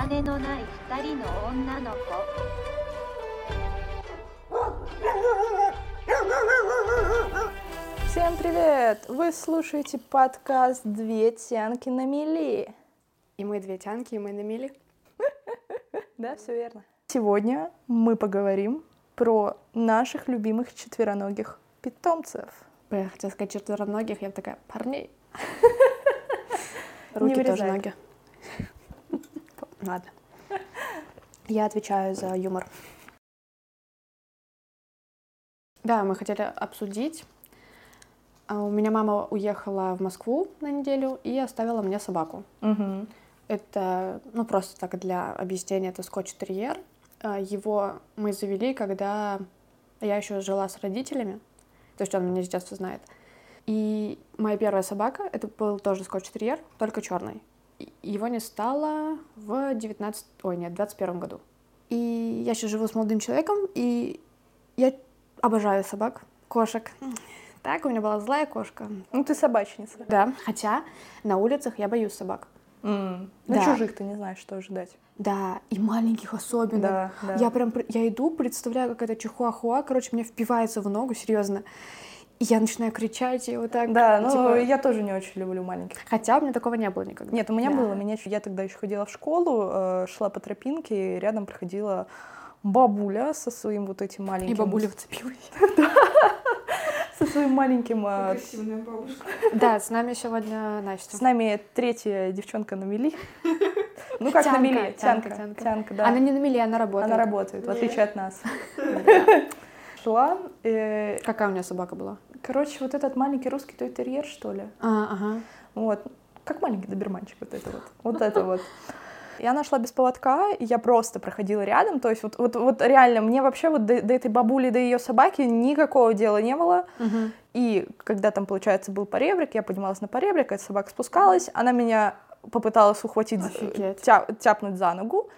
金のない二人の女の子 Всем привет! Вы слушаете подкаст «Две тянки на мели». И мы две тянки, и мы на мели. Да, все верно. Сегодня мы поговорим про наших любимых четвероногих питомцев. Я хотела сказать четвероногих, я бы такая, парней. Не Руки тоже вырезай. ноги. Ладно. Я отвечаю за юмор. Да, мы хотели обсудить. А У меня мама уехала в Москву на неделю и оставила мне собаку. Мгм. Это, ну, просто так для объяснения, это скотч-терьер. А, Его мы завели, когда я еще жила с родителями, то есть он меня с детства знает. И моя первая собака, это был тоже скотч-терьер, только черный. Его не стало в 19... Ой, нет, в 21 году. И я сейчас живу с молодым человеком, и я обожаю собак, кошек. Так, у меня была злая кошка. Ну, ты собачница. Да, хотя на улицах я боюсь собак. На Да. чужих ты не знаешь, что ожидать. Да, и маленьких особенно. Да, да. Я прям, пр- я иду, представляю, как это чихуахуа, короче, мне впивается в ногу, серьезно. И я начинаю кричать, и вот так. Да, ну, типа, я тоже не очень люблю маленьких. Хотя у меня такого не было никогда. Нет, у меня Да. было. Меня, я тогда еще ходила в школу, э, шла по тропинке, и рядом проходила бабуля со своим вот этим маленьким... И бабуля вцепилась. Со своим маленьким... э, Агрессивная бабушка. Да, с нами сегодня Настя. С нами третья девчонка на мели. Ну как на Тянка, мели? тянка, Тянка, тянка. тянка, да. Она не на мели, она работает. Она работает, в отличие от нас. Шла. э, Какая у меня собака была? Короче, вот этот маленький русский той-терьер, что ли? А, ага. Вот. Как маленький доберманчик вот это вот. Вот это вот. И она шла без поводка, и я просто проходила рядом. То есть вот, вот, вот реально, мне вообще вот до, до этой бабули, до ее собаки никакого дела не было. Мгм. И когда там, получается, был поребрик, я поднималась на поребрик, эта собака спускалась, она меня попыталась ухватить, Офигеть. тя- тяпнуть за ногу.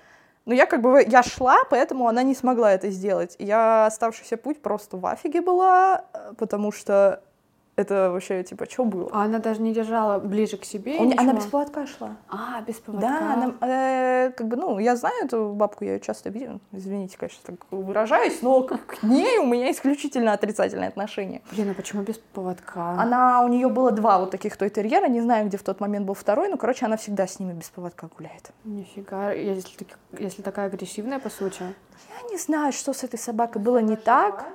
Но я как бы, я шла, поэтому она не смогла это сделать. Я оставшийся путь просто в афиге была, э, потому что это вообще, типа, что было? А она даже не держала ближе к себе? Не- она без поводка шла. А, без поводка. Да, она, э, как бы, ну, я знаю эту бабку, я ее часто видела. Извините, конечно, так выражаюсь, но к, к ней у меня исключительно отрицательное отношение. Блин, а почему без поводка? Она, у нее было два вот таких той терьера, не знаю, где в тот момент был второй, но, короче, она всегда с ними без поводка гуляет. Нифига, если, если такая агрессивная, по сути. Я не знаю, что с этой собакой было не так.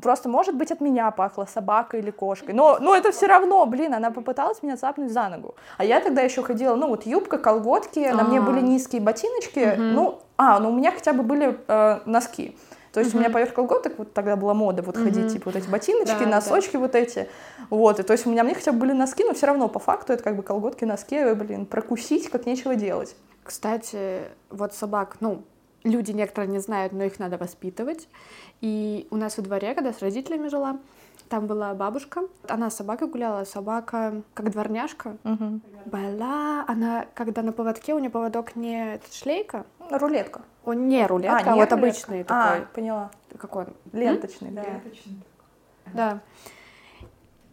Просто, может быть, от меня пахло собакой или кошкой. Но, но это все равно, блин, она попыталась меня цапнуть за ногу. А я тогда еще ходила, ну вот юбка, колготки, на мне А. были низкие ботиночки. Мгм. Ну, а, ну у меня хотя бы были э, носки. То есть у меня поверх колготок вот тогда была мода вот ходить, Мгм. типа вот эти ботиночки, Да, да. носочки вот эти. Вот, и то есть у меня, мне хотя бы были носки, но все равно по факту это как бы колготки, носки, блин, прокусить как нечего делать. Кстати, вот собак, ну, люди некоторые не знают, но их надо воспитывать. И у нас во дворе, когда с родителями жила, там была бабушка, она с собакой гуляла, собака как дворняжка. Мгм. Была, она, когда на поводке, у нее поводок не шлейка, Рулетка. он не рулетка, а, не вот рулетка. обычный А, такой. поняла. Как он? Ленточный, да. Ленточный. Да.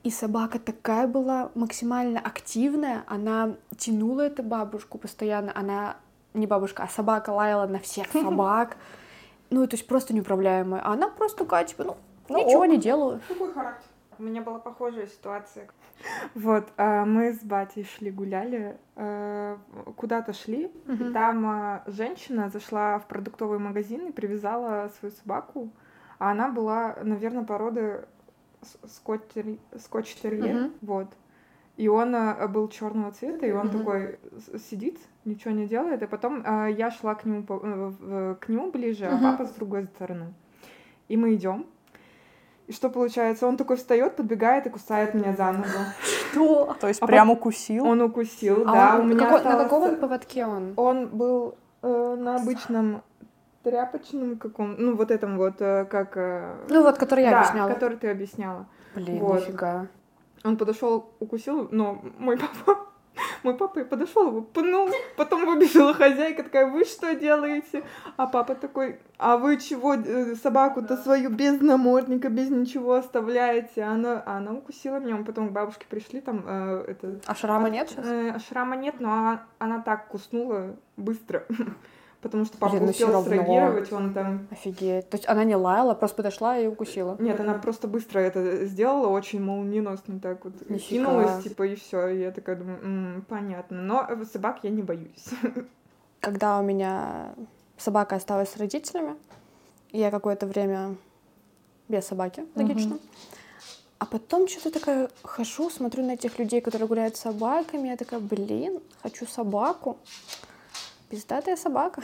И собака такая была максимально активная, она тянула эту бабушку постоянно, она не бабушка, а собака лаяла на всех собак. Ну, то есть просто неуправляемая. А она просто такая, типа, ну, Ну, ничего ок. не делаю. Какой характер? У меня была похожая ситуация. Вот, а, мы с батей шли гуляли, э, куда-то шли, Мгм. там а, женщина зашла в продуктовый магазин и привязала свою собаку, а она была, наверное, породы скотч-терьер, Мгм. вот. И он а, был черного цвета, и он Мгм. такой сидит, ничего не делает, и потом а, я шла к нему, э, к нему ближе, а Мгм. папа с другой стороны. И мы идем. И что получается? Он такой встает, подбегает и кусает меня за ногу. Что? То есть А прям укусил. Он укусил, А да. он- у меня какой- на каком он поводке он? Он был э, на обычном тряпочном каком, ну вот этом вот, э, как... э, Ну, вот, который я да, объясняла. который ты объясняла. Блин, Вот. нифига. Он подошел, укусил, но мой папа, Мой папа и подошел, его пнул, потом выбежала хозяйка такая, вы что делаете? А папа такой, а вы чего э, собаку-то свою без намордника, без ничего оставляете? Она, а она укусила меня, мы потом к бабушке пришли, там э, это... А шрама нет сейчас? Э, шрама нет, но она, она так куснула быстро. Потому что папа Блин, ну успел среагировать, он там... Офигеть. То есть она не лаяла, просто подошла и укусила. Нет, она просто быстро это сделала, очень молниеносно так вот Нифига. кинулась, типа, и все. И я такая думаю, «М, понятно. Но собак я не боюсь. Когда у меня собака осталась с родителями, я какое-то время без собаки, логично. А потом что-то такая хожу, смотрю на этих людей, которые гуляют с собаками, я такая, блин, хочу собаку. Пиздатая собака.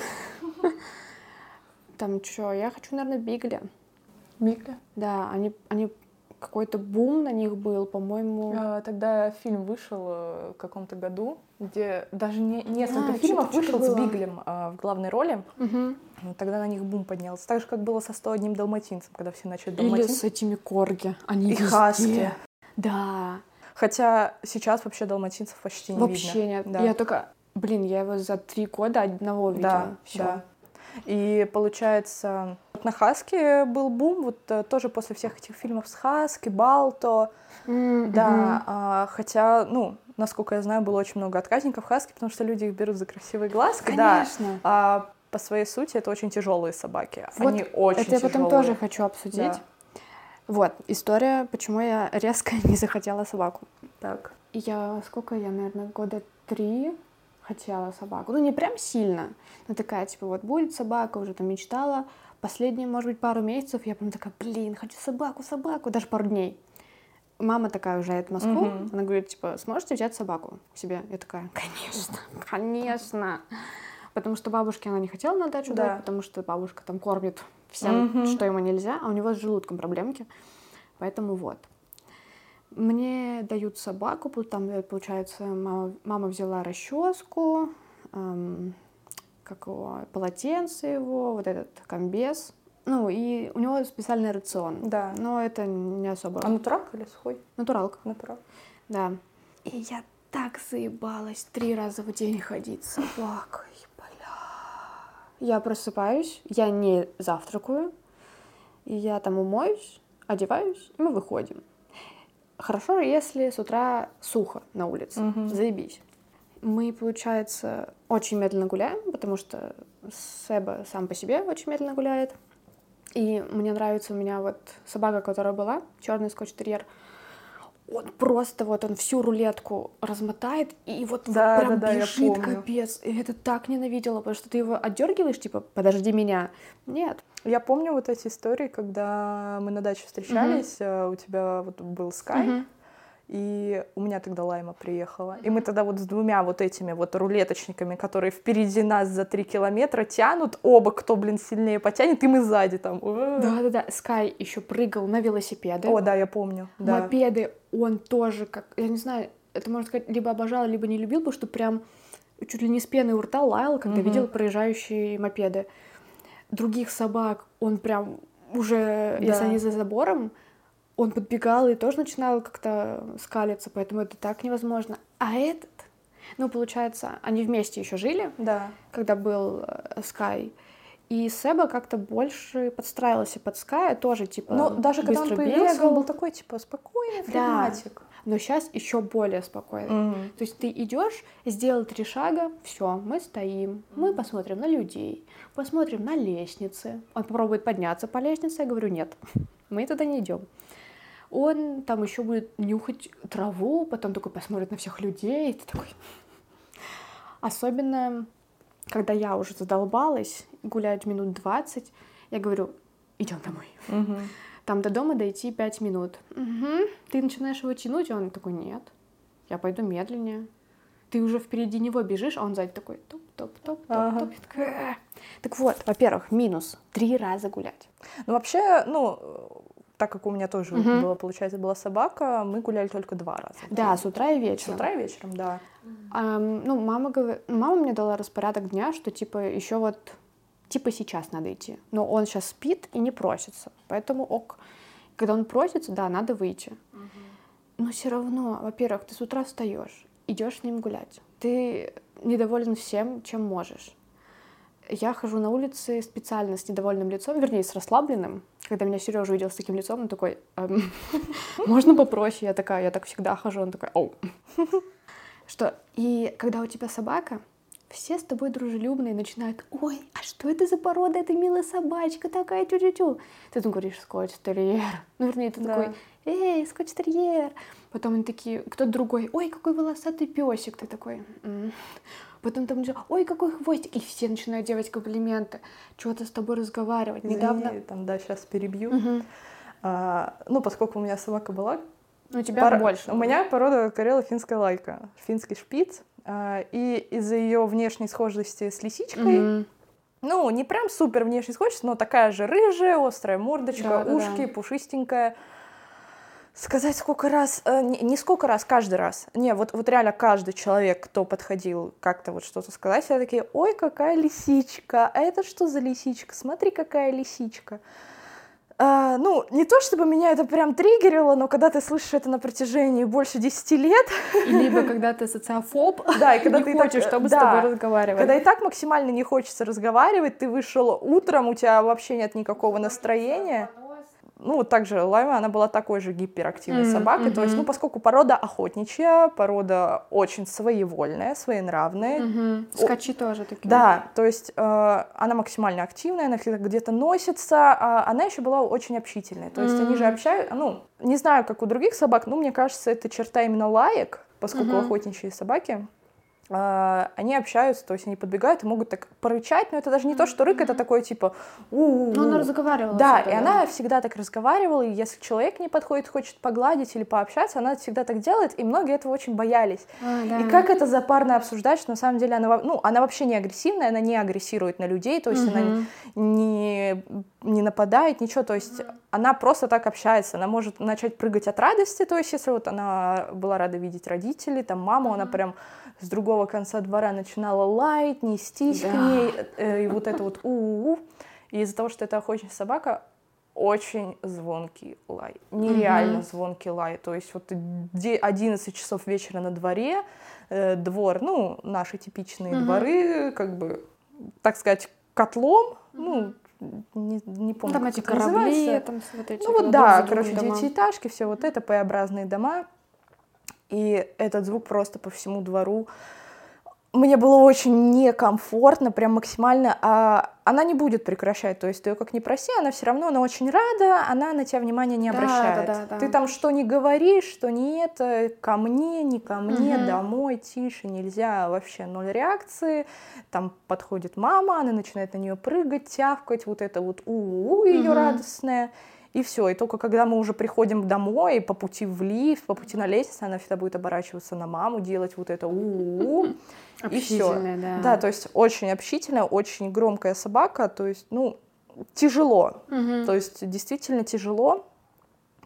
Там что, я хочу, наверное, бигля. Микля. Да, они, они какой-то бум на них был, по-моему. А, Тогда фильм вышел э, в каком-то году, где даже не, несколько А, фильмов вышел с. Биглем а, в главной роли. Мгм. Ну, Тогда на них бум поднялся. Так же, как было со 101 далматинцем, когда все начали Или далматинцем. с этими корги. Они И везде. хаски. Да, Хотя сейчас вообще далматинцев почти не вообще видно. нет. Да. Я только, блин, я его за три года одного видела. Да, Всё. да. И получается, вот на Хаске был бум, вот э, тоже после всех этих фильмов с Хаски, Балто, М, да, а, хотя, ну, насколько я знаю, было очень много отказников Хаски, потому что люди их берут за красивые глазки, да, Конечно. а по своей сути это очень тяжелые собаки, Вот они очень Это я потом тяжелые. тоже хочу обсудить. Да. Вот, история, почему я резко не захотела собаку. Так. И Я, сколько я, наверное, года три хотела собаку. Ну, не прям сильно, но такая, типа, вот будет собака, уже там мечтала. Последние, может быть, пару месяцев я прям такая, блин, хочу собаку, собаку, даже пару дней. Мама такая уезжает в Москву, Мгм. она говорит, типа, сможете взять собаку к себе? Я такая, конечно, конечно. Потому что бабушке она не хотела на дачу Да. дать, потому что бабушка там кормит всем, Мгм. что ему нельзя, а у него с желудком проблемки. Поэтому вот. Мне дают собаку, там, э, получается, мама, мама взяла расческу, эм, как его, полотенце его, вот этот комбез. Ну, и у него специальный рацион. Да. Но это не особо. А натуралка или сухой? Натуралка. Натурал. Да. И я так заебалась три раза в день ходить с собакой, бля. Я просыпаюсь, я не завтракаю, и я там умоюсь, одеваюсь, и мы выходим. Хорошо, если с утра сухо на улице, Мгм. заебись. Мы, получается, очень медленно гуляем, потому что Себа сам по себе очень медленно гуляет. И мне нравится у меня вот собака, которая была, черный скотч-терьер. Он просто вот он всю рулетку размотает и вот, вот Да, прям да, да, бежит капец. И это так ненавидела, потому что ты его отдергиваешь, типа, подожди меня. Нет. Я помню вот эти истории, когда мы на даче встречались, э, у тебя вот был Скай, Мгм. и у меня тогда Лайма приехала. И мы тогда вот с двумя вот этими вот рулеточниками, которые впереди нас за три километра тянут, оба кто, блин, сильнее потянет, и мы сзади там. Да-да-да. Скай еще прыгал на велосипеды. О, да, я помню. Да. Мопеды он тоже, как, я не знаю, это, можно сказать, либо обожал, либо не любил, потому что прям чуть ли не с пеной у рта лаял, когда Мгм. видел проезжающие мопеды. Других собак он прям уже, если Да. они за забором, он подбегал и тоже начинал как-то скалиться, поэтому это так невозможно. А этот, ну, получается, они вместе еще жили, Да. когда был э, Скай. И Себа как-то больше подстраивался под Ская, тоже типа Но даже когда он появился, бегал. он был такой, типа, спокойный, флегматик. Но сейчас еще более спокойно. Мгм. То есть ты идешь, сделал три шага, все, мы стоим, мы посмотрим на людей, посмотрим на лестницы. Он попробует подняться по лестнице, я говорю, нет, мы туда не идем. Он там еще будет нюхать траву, потом такой посмотрит на всех людей, и ты такой. Особенно, когда я уже задолбалась гулять минут 20, я говорю, идем домой. Мгм. Там до дома дойти 5 минут. Мгм. Ты начинаешь его тянуть, и он такой, нет, я пойду медленнее. Ты уже впереди него бежишь, а он сзади такой топ-топ-топ-топ. Ага. Так вот, во-первых, минус. Три раза гулять. Ну, вообще, ну, э, так как у меня тоже Мгм. была, получается, была собака, мы гуляли только два раза. Да, день. с утра и С вечером. утра и вечером, да. Ам, ну, мама, говор- мама мне дала распорядок дня, что типа еще вот типа сейчас надо идти. Но он сейчас спит и не просится. Поэтому ок. Когда он просится, да, надо выйти. Но все равно, во-первых, ты с утра встаешь, идешь с ним гулять. Ты недоволен всем, чем можешь. Я хожу на улице специально с недовольным лицом, вернее, с расслабленным. Когда меня Сережа увидел с таким лицом, он такой, «Эм, можно попроще? Я такая, я так всегда хожу. Он такой, оу. Что, и когда у тебя собака, все с тобой дружелюбные начинают, ой, а что это за порода, это милая собачка такая, тю-тю-тю. Ты там говоришь, скотч-терьер. Ну, вернее, ты Да. такой, эй, скотч-терьер. Потом они такие, кто-то другой, ой, какой волосатый песик. Ты такой, «М». Потом там, же, ой, какой хвостик. И все начинают делать комплименты, что-то с тобой разговаривать. Извини, Недавно... там, да, сейчас перебью. Мгм. А, ну, поскольку у меня собака была, Ну, у тебя Пора- больше. У меня порода карела финская лайка, финский шпиц. А, И из-за ее внешней схожести с лисичкой, Мгм. ну, не прям супер внешней схожести, но такая же рыжая, острая мордочка, Да-да-да. ушки, пушистенькая. Сказать сколько раз, э, не, не сколько раз, каждый раз. Не, вот, вот реально каждый человек, кто подходил как-то вот что-то сказать, все такие, ой, какая лисичка, а это что за лисичка, смотри, какая лисичка. А, ну, не то чтобы меня это прям триггерило, но когда ты слышишь это на протяжении больше 10 лет, Либо когда ты социофоб, да, и когда не ты так, хочешь, э, чтобы с да, тобой разговаривали. когда и так максимально не хочется разговаривать, ты вышел утром, у тебя вообще нет никакого настроения. Ну, вот также Лайма, она была такой же гиперактивной Мгм, собакой. То есть, ну, поскольку порода охотничья, порода очень своевольная, своенравная. О- Скачи тоже такие. Да, то есть э, она максимально активная, она где-то носится, а она еще была очень общительной. То есть они же общаются, ну, не знаю, как у других собак, но мне кажется, это черта именно лаек, поскольку Мгм. охотничьи собаки. Э, они общаются, то есть они подбегают и могут так порычать, но это даже не то, что рык, это такой типа у Ну, она разговаривала. да, и она всегда так разговаривала, и если человек не подходит, хочет погладить или пообщаться, она всегда так делает, и многие этого очень боялись. А, да. И как это запарно обсуждать, что на самом деле она, ну, она вообще не агрессивная, она не агрессирует на людей, то есть она не, не нападает, ничего, то есть она просто так общается, она может начать прыгать от радости, то есть если вот она была рада видеть родителей, там маму, она прям с другого конца двора начинала лаять, нестись к Да. ней, э, и вот это вот у И из-за того, что это охотничья собака, очень звонкий лай, нереально Мгм. звонкий лай, то есть вот де- 11 часов вечера на дворе, э, двор, ну, наши типичные Мгм. дворы, как бы, так сказать, котлом, ну, не, не Ну, помню, там как эти это корабли, называется. там вот эти Ну вот да, короче, дома. девятиэтажки, все вот это, П-образные дома. И этот звук просто по всему двору. Мне было очень некомфортно, прям максимально. А она не будет прекращать, то есть ты ее как ни проси, она все равно, она очень рада, она на тебя внимания не Да, обращает. да, да, да. Ты там что не говоришь, что не это, ко мне, не ко мне, Мгм. домой, тише, нельзя, вообще ноль реакции. Там подходит мама, она начинает на нее прыгать, тявкать, вот это вот у ее Мгм. радостное. И все. И только когда мы уже приходим домой, по пути в лифт, по пути на лестницу, она всегда будет оборачиваться на маму, делать вот это у и все. Да. Да, то есть очень общительная, очень громкая собака, то есть, ну, тяжело. Мгм. То есть действительно тяжело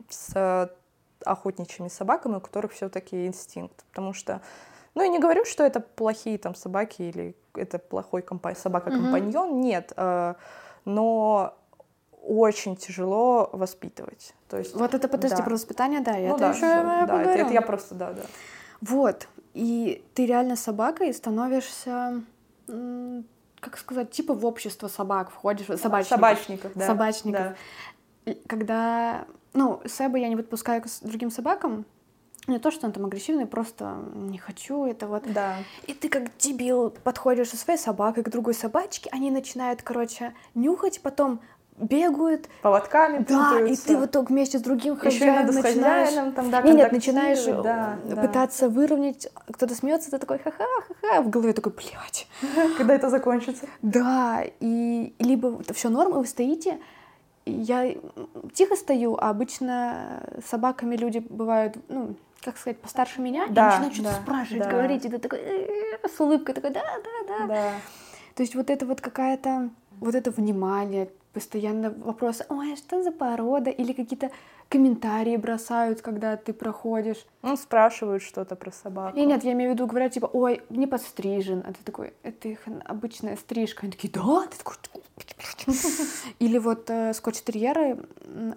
с э, охотничьими собаками, у которых все-таки инстинкт. Потому что, ну, я не говорю, что это плохие там собаки или это плохой компа- собака-компаньон, нет. э, но очень тяжело воспитывать. То есть, Вот это, подожди, да. про воспитание, да, я ну это да, еще да, это, это я просто, да, да. Вот, и ты реально собакой становишься, как сказать, типа в общество собак входишь, собачников. Собачников, да. Собачников. да. Когда, ну, Сэба я не подпускаю к с- другим собакам, не то, что он там агрессивный, просто не хочу, это вот. Да. И ты как дебил подходишь со своей собакой к другой собачке, они начинают, короче, нюхать, потом бегают, Поводками да, и путаются. ты вот так вместе с другим и хозяином начинаешь... хозяином там, да, Не, нет, начинаешь контактировать, да, да. пытаться выровнять, кто-то смеется, ты такой ха-ха-ха-ха, в голове такой, блядь. Когда это закончится? Да, и либо все норм, и вы стоите, и я тихо стою, а обычно с собаками люди бывают, ну, как сказать, постарше меня, и Да, начинают что-то да, спрашивать, да. говорить, и ты такой «Э-э-э», с улыбкой такой, да-да-да. Да. То есть вот это вот какая-то, вот это внимание, постоянно вопросы, ой, а что за порода, или какие-то комментарии бросают, когда ты проходишь. Ну, спрашивают что-то про собаку. И нет, я имею в виду, говорят, типа, ой, не подстрижен. А ты такой, это их обычная стрижка. Они такие, да? Ты такой... Или вот э, скотч-терьеры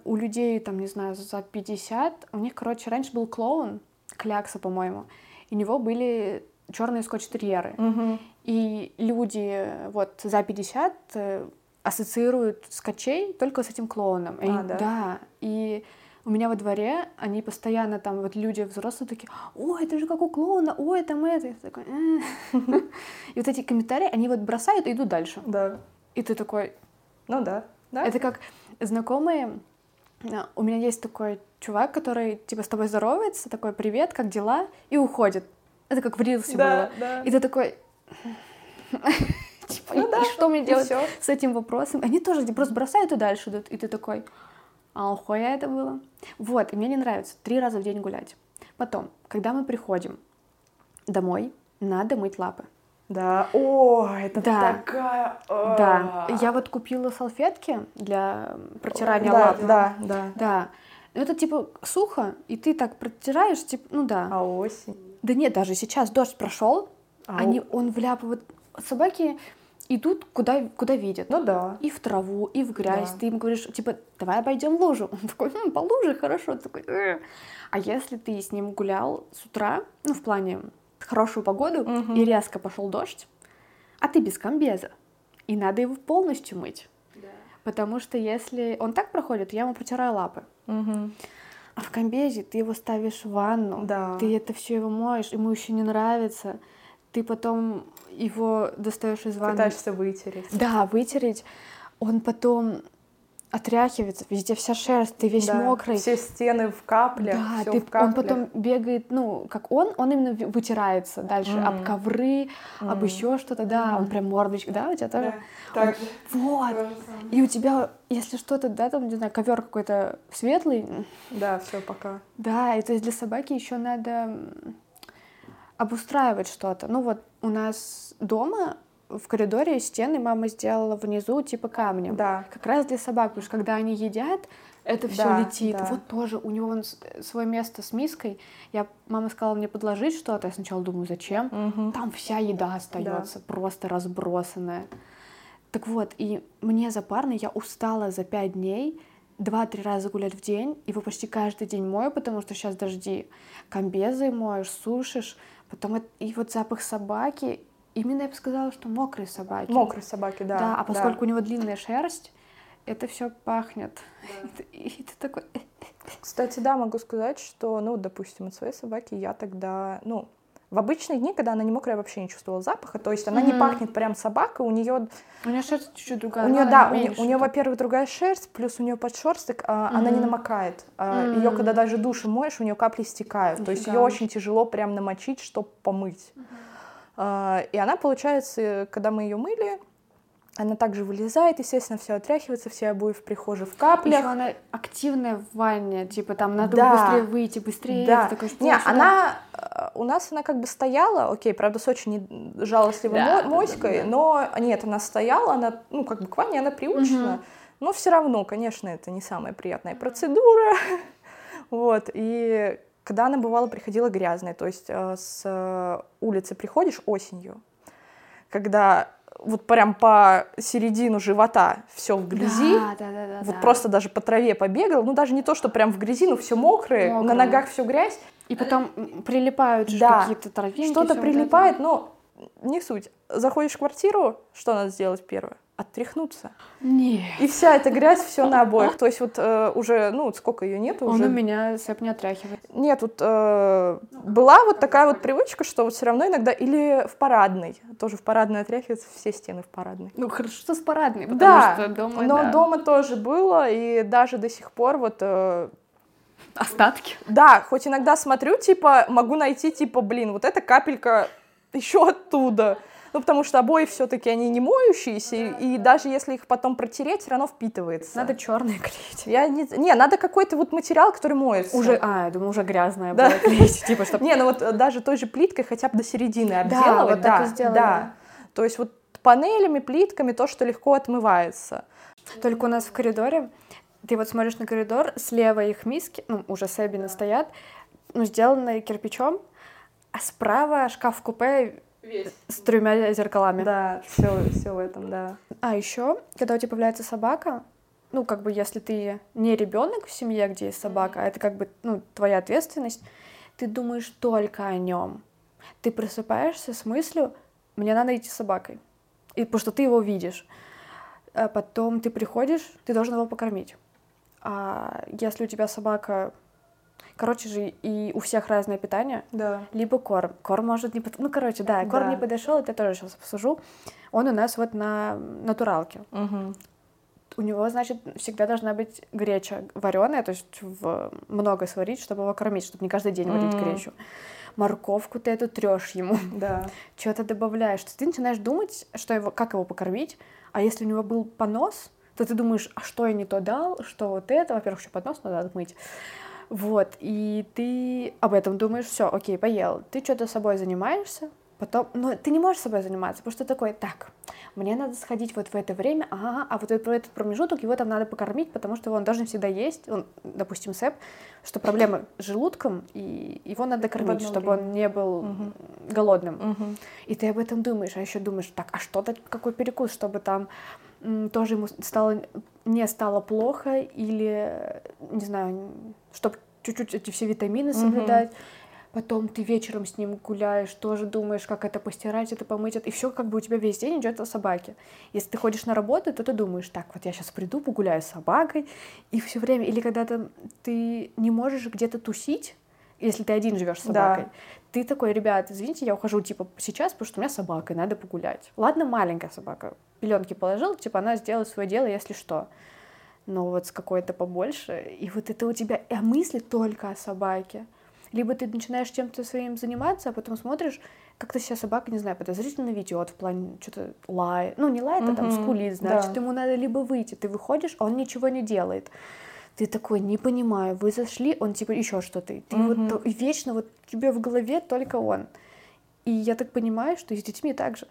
у людей, там, не знаю, за 50, у них, короче, раньше был клоун, клякса, по-моему, и у него были черные скотч-терьеры. Мгм. И люди э, вот за 50 э, ассоциируют скачей только с этим клоуном. И- А, да? И у меня во дворе они постоянно там, вот люди взрослые такие, о, это же как у клоуна, ой, там это. И, такой, «Э». и вот эти комментарии, они вот бросают и идут дальше. Да. И ты такой, Ну да. Да? это как знакомые. а, У меня есть такой чувак, который типа с тобой здоровается, такой привет, как дела, и уходит. Это как в рилсе да, было. да. И ты такой... Типа, Ну и- да, что мне делать с этим вопросом? Они тоже типа, просто бросают и дальше идут. И ты такой, а хуя это было? Вот, и мне не нравится три раза в день гулять. Потом, когда мы приходим домой, надо мыть лапы. Да. О, это Да. такая... Да, а. я вот купила салфетки для протирания да, лап. Да, да. Да. Это типа сухо, и ты так протираешь, типа, ну да. А осень? Да нет, даже сейчас дождь прошел, они, у- он вляпывает. Собаки идут куда, куда видят. Ну да. И в траву, и в грязь. Да. Ты им говоришь, типа, давай обойдем лужу. Он такой, «М, по луже, хорошо. Такой, «Э». А если ты с ним гулял с утра, ну, в плане хорошую погоду, Мгм. и резко пошел дождь, а ты без комбеза, и надо его полностью мыть. Потому что если он так проходит, я ему протираю лапы. Мгм. А в комбезе ты его ставишь в ванну, Да. ты это все его моешь, ему еще не нравится. Ты потом его достаешь из ванны. Пытаешься вытереть. Да, вытереть. Он потом отряхивается, везде вся шерсть, ты весь Да, мокрый. Все стены в каплях. да, ты, в он каплях. потом бегает, ну, как он, он именно вытирается дальше об Мгм. ковры, об Мгм. еще что-то, да, он прям мордочка, да, у тебя тоже? Так же. Вот. И у тебя, если что-то, да, там, не знаю, ковер какой-то светлый, Да, все, пока. Да, и то есть для собаки еще надо обустраивать что-то. Ну вот у нас дома в коридоре стены мама сделала внизу типа камнем. Да. Как раз для собак, потому что когда они едят, это все Да, летит. да. Вот тоже у него вон с- свое место с миской. Я мама сказала мне подложить что-то. Я сначала думаю, зачем? Мгм. Там вся еда остается, просто разбросанная. Так вот, и мне за парный я устала за пять дней два-три раза гулять в день, его почти каждый день мою, потому что сейчас дожди. Комбезы моешь, сушишь, потом и вот запах собаки. Именно я бы сказала, что мокрые собаки. Мокрые собаки, да. Да, а поскольку у него длинная шерсть, это все пахнет. И, ты, и ты такой... «Э, Кстати, да, могу сказать, что, ну, допустим, от своей собаки я тогда, ну, в обычные дни, когда она не мокрая, вообще не чувствовала запаха. То есть она не Мгм. пахнет прям собакой, у нее, У нее шерсть чуть-чуть другая. у нее, да, у нее, у нее, во-первых, другая шерсть, плюс у нее подшерсток, а, она не намокает. Ее, М. когда даже душем моешь, у нее капли стекают. То есть ее Нифига. очень тяжело прям намочить, чтобы помыть. А, И она, получается, когда мы ее мыли, она также вылезает, естественно, все отряхивается, все обои в прихожей в каплях. Еще она активная в ванне, типа там надо Да. быстрее выйти, быстрее. Да. такой, Не, сюда? она э, у нас она как бы стояла, окей, правда, с очень жалостливой Да, мо- да, моськой, да, да. но нет, она стояла, она, ну, как бы к ванне она приучена, Мгм. но все равно, конечно, это не самая приятная процедура, вот, и когда она бывала, приходила грязная, то есть э, с э, улицы приходишь осенью, когда вот прям по середину живота все в грязи, Да, да, да, да, вот да. просто даже по траве побегал, ну даже не то, что прям в грязи, но все мокрое, на Мокрое. ногах все грязь, И потом прилипают Да. какие-то травинки. что-то всё вот прилипает, но не суть. Заходишь в квартиру, что надо сделать первое? Оттряхнуться. это. Не. И вся эта грязь все на обоих. То есть вот э, уже, ну, сколько ее нету Он уже. у меня сэп не отряхивает. Нет, вот э, была вот такая вот привычка, что вот все равно иногда или в парадной, тоже в парадной отряхиваются все стены в парадной. Ну, хорошо, что с парадной, потому да, что дома, но да. дома тоже было, и даже до сих пор вот э, Остатки. Да, хоть иногда смотрю, типа, могу найти, типа, блин, вот эта капелька еще оттуда. Ну, потому что обои все-таки они не моющиеся, и, и даже если их потом протереть, все равно впитывается. Надо черные клеить. Я не... не, надо какой-то вот материал, который моется. Уже, а, я думаю, уже грязная Да. будет клеить, типа, чтобы... Не, ну вот э, даже той же плиткой хотя бы до середины Да, обделывать. вот так да, и сделали. да. То есть вот панелями, плитками, то, что легко отмывается. Только у нас в коридоре, ты вот смотришь на коридор, слева их миски, ну, уже Себины стоят, ну, сделаны кирпичом, а справа шкаф-купе с тремя зеркалами. Да, все, все в этом, да. А еще, когда у тебя появляется собака, ну, как бы, если ты не ребенок в семье, где есть собака, а это как бы, ну, твоя ответственность, ты думаешь только о нем. Ты просыпаешься с мыслью, мне надо идти с собакой. И потому что ты его видишь. А потом ты приходишь, ты должен его покормить. А если у тебя собака... Короче же, и у всех разное питание. Да. Либо корм. Корм может не... под- Ну, короче, да, корм Да. не подошел, это я тоже сейчас обсужу. Он у нас вот на натуралке. Мгм. У него, значит, всегда должна быть греча вареная, то есть в много сварить, чтобы его кормить, чтобы не каждый день варить Мгм. гречу. Морковку ты эту трешь ему, Да. что-то добавляешь. То есть ты начинаешь думать, что его, как его покормить, а если у него был понос, то ты думаешь, а что я не то дал, что вот это, во-первых, еще понос надо отмыть. Вот, и ты об этом думаешь, все, окей, поел. Ты что-то собой занимаешься, потом, но ты не можешь собой заниматься, потому что такой, так, мне надо сходить вот в это время, ага, а вот в этот промежуток его там надо покормить, потому что он должен всегда есть, он, допустим, сэп, что проблема с желудком, и его надо кормить, чтобы время. он не был Мгм. голодным. Мгм. И ты об этом думаешь, а еще думаешь, так, а что-то, какой перекус, чтобы там тоже ему стало, не стало плохо, или, не знаю, чтобы чуть-чуть эти все витамины соблюдать. Потом ты вечером с ним гуляешь, тоже думаешь, как это постирать, это помыть, это... и все как бы у тебя весь день идет о собаке. Если ты ходишь на работу, то ты думаешь, так, вот я сейчас приду, погуляю с собакой, и все время, или когда-то ты не можешь где-то тусить, если ты один живешь с Да. собакой, ты такой, ребят, извините, я ухожу типа сейчас, потому что у меня собака, и надо погулять. Ладно, маленькая собака, пеленки положил, типа она сделает свое дело, если что. Но вот с какой-то побольше, и вот это у тебя а мысли только о собаке. Либо ты начинаешь чем-то своим заниматься, а потом смотришь, как-то себя собака, не знаю, подозрительно ведет в плане что-то лает. Ну, не лает, а там скулит, значит, да. ему надо либо выйти. Ты выходишь, а он ничего не делает. Ты такой, не понимаю, вы зашли, он типа еще что-то. Ты Мгм. вот вечно вот тебе в голове только он. И я так понимаю, что и с детьми так же.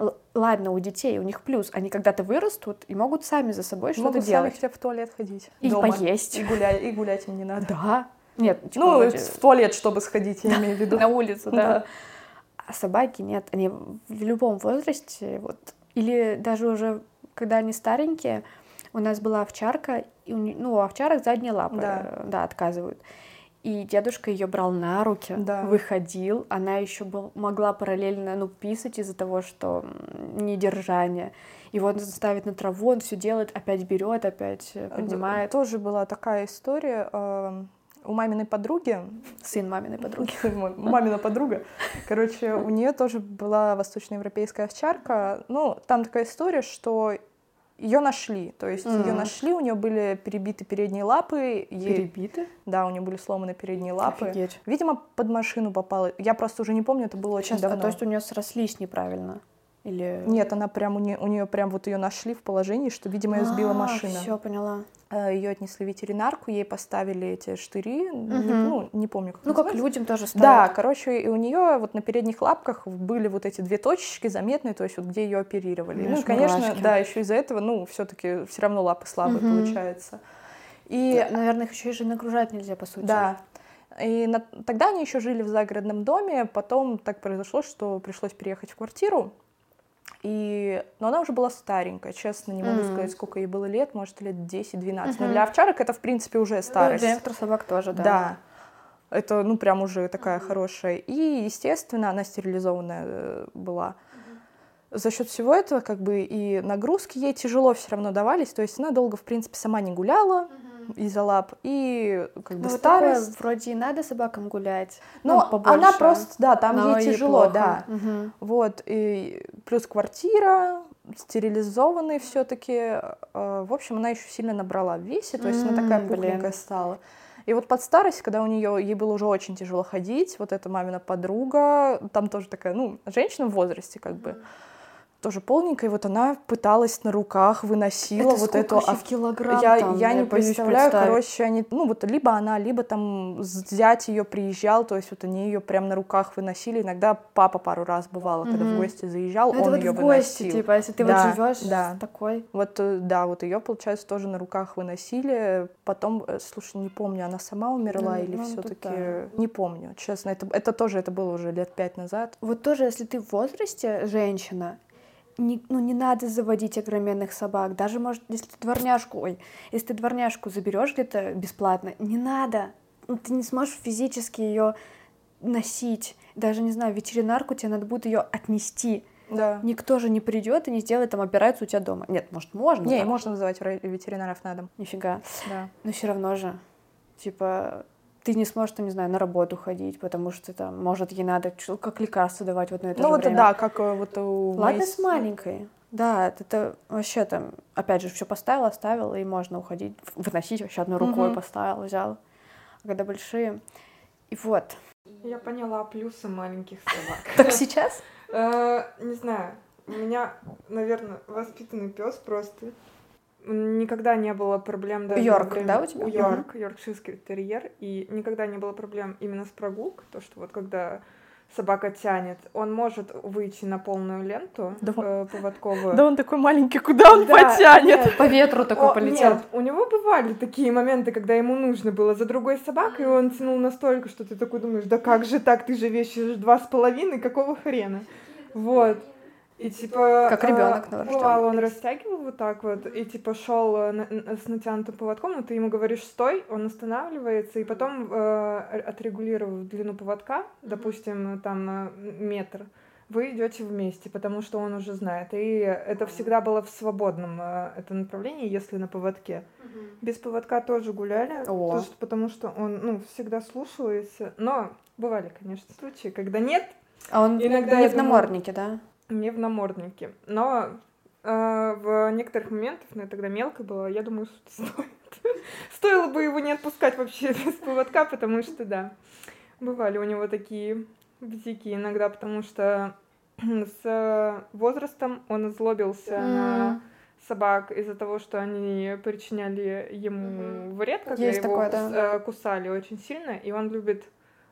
Л- Ладно, у детей, у них плюс, они когда-то вырастут и могут сами за собой что-то Могут сами делать. хотя бы в туалет ходить. И дома. поесть. И гулять, и гулять им не надо. Да. Нет, типа, Ну, вроде в туалет, чтобы сходить, я имею в виду. на улицу, да. А собаки нет, они в любом возрасте, вот, или даже уже, когда они старенькие, у нас была овчарка, и у ну, у овчарок задние лапы, Да. э, да, отказывают. И дедушка ее брал на руки, Да. выходил, она еще был, могла параллельно, ну, писать из-за того, что недержание. Его он ставит на траву, он все делает, опять берет, опять э, поднимает. Тоже была такая история. У маминой подруги, Сын маминой подруги. Мой- мамина подруга, короче, у нее тоже была восточноевропейская овчарка. Ну, там такая история, что ее нашли, то есть ее Мгм. нашли, у нее были перебиты передние лапы, ей- Перебиты? да, у нее были сломаны передние лапы. Офигеть. Видимо, под машину попала. Я просто уже не помню, это было очень Сейчас, а давно. то есть у нее срослись неправильно? Или... Нет, она прям у нее, у нее прям вот ее нашли в положении, что, видимо, ее сбила машина. Все, поняла. Ее отнесли в ветеринарку, ей поставили эти штыри, не, Мгм. ну, не помню, как Ну, как называется. людям тоже Да, ставят. короче, и у нее вот на передних лапках были вот эти две точечки заметные, то есть вот где ее оперировали. Меня ну, и, аж конечно, мурашки. да, еще из-за этого, ну, все-таки все равно лапы слабые Мгм. получается. И Наверное, их еще и же нагружать нельзя, по сути. да. И на- тогда они еще жили в загородном доме, потом так произошло, что пришлось переехать в квартиру. И... Но она уже была старенькая, честно, не могу М. сказать, сколько ей было лет, может, лет 10-12. Но Мгм. для овчарок это, в принципе, уже Ну, старость. для некоторых собак тоже, да. Да. Это, ну, прям уже такая хорошая. И, естественно, она стерилизованная э, была. За счет всего этого, как бы, и нагрузки ей тяжело все равно давались. То есть она долго, в принципе, сама не гуляла из-за лап. И, как бы, Ну, вот такое старость... вроде и надо собакам гулять. Но ну, она побольше, просто, да, там но ей тяжело, плохо. да. Мгм. Вот, и плюс квартира, стерилизованный все-таки. В общем, она еще сильно набрала в весе, то есть она такая М, блин. пухленькая стала. И вот под старость, когда у нее ей было уже очень тяжело ходить, вот эта мамина подруга, там тоже такая, ну, женщина в возрасте, как бы, тоже полненькая, и вот она пыталась на руках, выносила Это вот эту вообще ов- в килограмм я, там? я не боюсь представляю, представить. короче, они, ну вот либо она, либо там зять ее приезжал, то есть вот они ее прям на руках выносили. Иногда папа пару раз бывало, когда в гости заезжал, это он вот ее в гости, выносил. типа, если ты Да, вот живешь да. такой. Вот э, да, вот ее получается тоже на руках выносили. Потом, э, слушай, не помню, она сама умерла Ну, или ну, все-таки да. не помню, честно. Это это тоже это было уже лет пять назад. Вот тоже, если ты в возрасте женщина, не, ну, не надо заводить огроменных собак. Даже, может, если ты дворняжку, ой, если ты дворняжку заберешь где-то бесплатно, не надо. Ну, Ты не сможешь физически ее носить. Даже, не знаю, ветеринарку тебе надо будет ее отнести. Да. Никто же не придет и не сделает там операцию у тебя дома. Нет, может, можно. Не, да? можно вызывать ветеринаров на дом. Нифига. Да. Но все равно же, типа, ты не сможешь, там, не знаю, на работу ходить, потому что там, может, ей надо как лекарство давать вот на это ну же вот время. да, как э, вот у Ладно, моей с маленькой. Да, это, вообще там, опять же, все поставил, оставил, и можно уходить, выносить вообще одной рукой Мгм. поставил, взял. А когда большие. И вот. Я поняла плюсы маленьких собак. Так сейчас? Э, Не знаю, у меня, наверное, воспитанный пес просто. Никогда не было проблем даже Йорк, время- да, у тебя? Йорк, йоркширский терьер. И никогда не было проблем именно с прогулкой. То, что вот когда собака тянет, он может выйти на полную ленту Да он- э, поводковую. Да он такой маленький, куда он Да, потянет? нет, По ветру такой О, полетел. Нет, у него бывали такие моменты, когда ему нужно было за другой собакой, и он тянул настолько, что ты такой думаешь, да как же так, ты же весишь два с половиной, какого хрена? Вот. И типа... Как а, ребёнок новорождённый. Бывало, он растягивал вот так вот, и типа шел с натянутым поводком, но ты ему говоришь «стой», он останавливается, и потом, э, отрегулировав длину поводка, допустим, там э, метр, вы идете вместе, потому что он уже знает. И это всегда было в свободном э, это направлении, если на поводке. Без поводка тоже гуляли, О. то что- потому что он ну, всегда слушается. Но бывали, конечно, случаи, когда нет, А он Иногда не в наморднике, да? Не в наморднике. Но э, в некоторых моментах, ну я тогда мелко была, я думаю, что стоит. Стоило бы его не отпускать вообще без поводка, потому что, да, бывали у него такие бзики иногда, потому что с возрастом он озлобился на М. собак из-за того, что они причиняли ему вред, когда Есть его такое, да. кус- э, кусали очень сильно, и он любит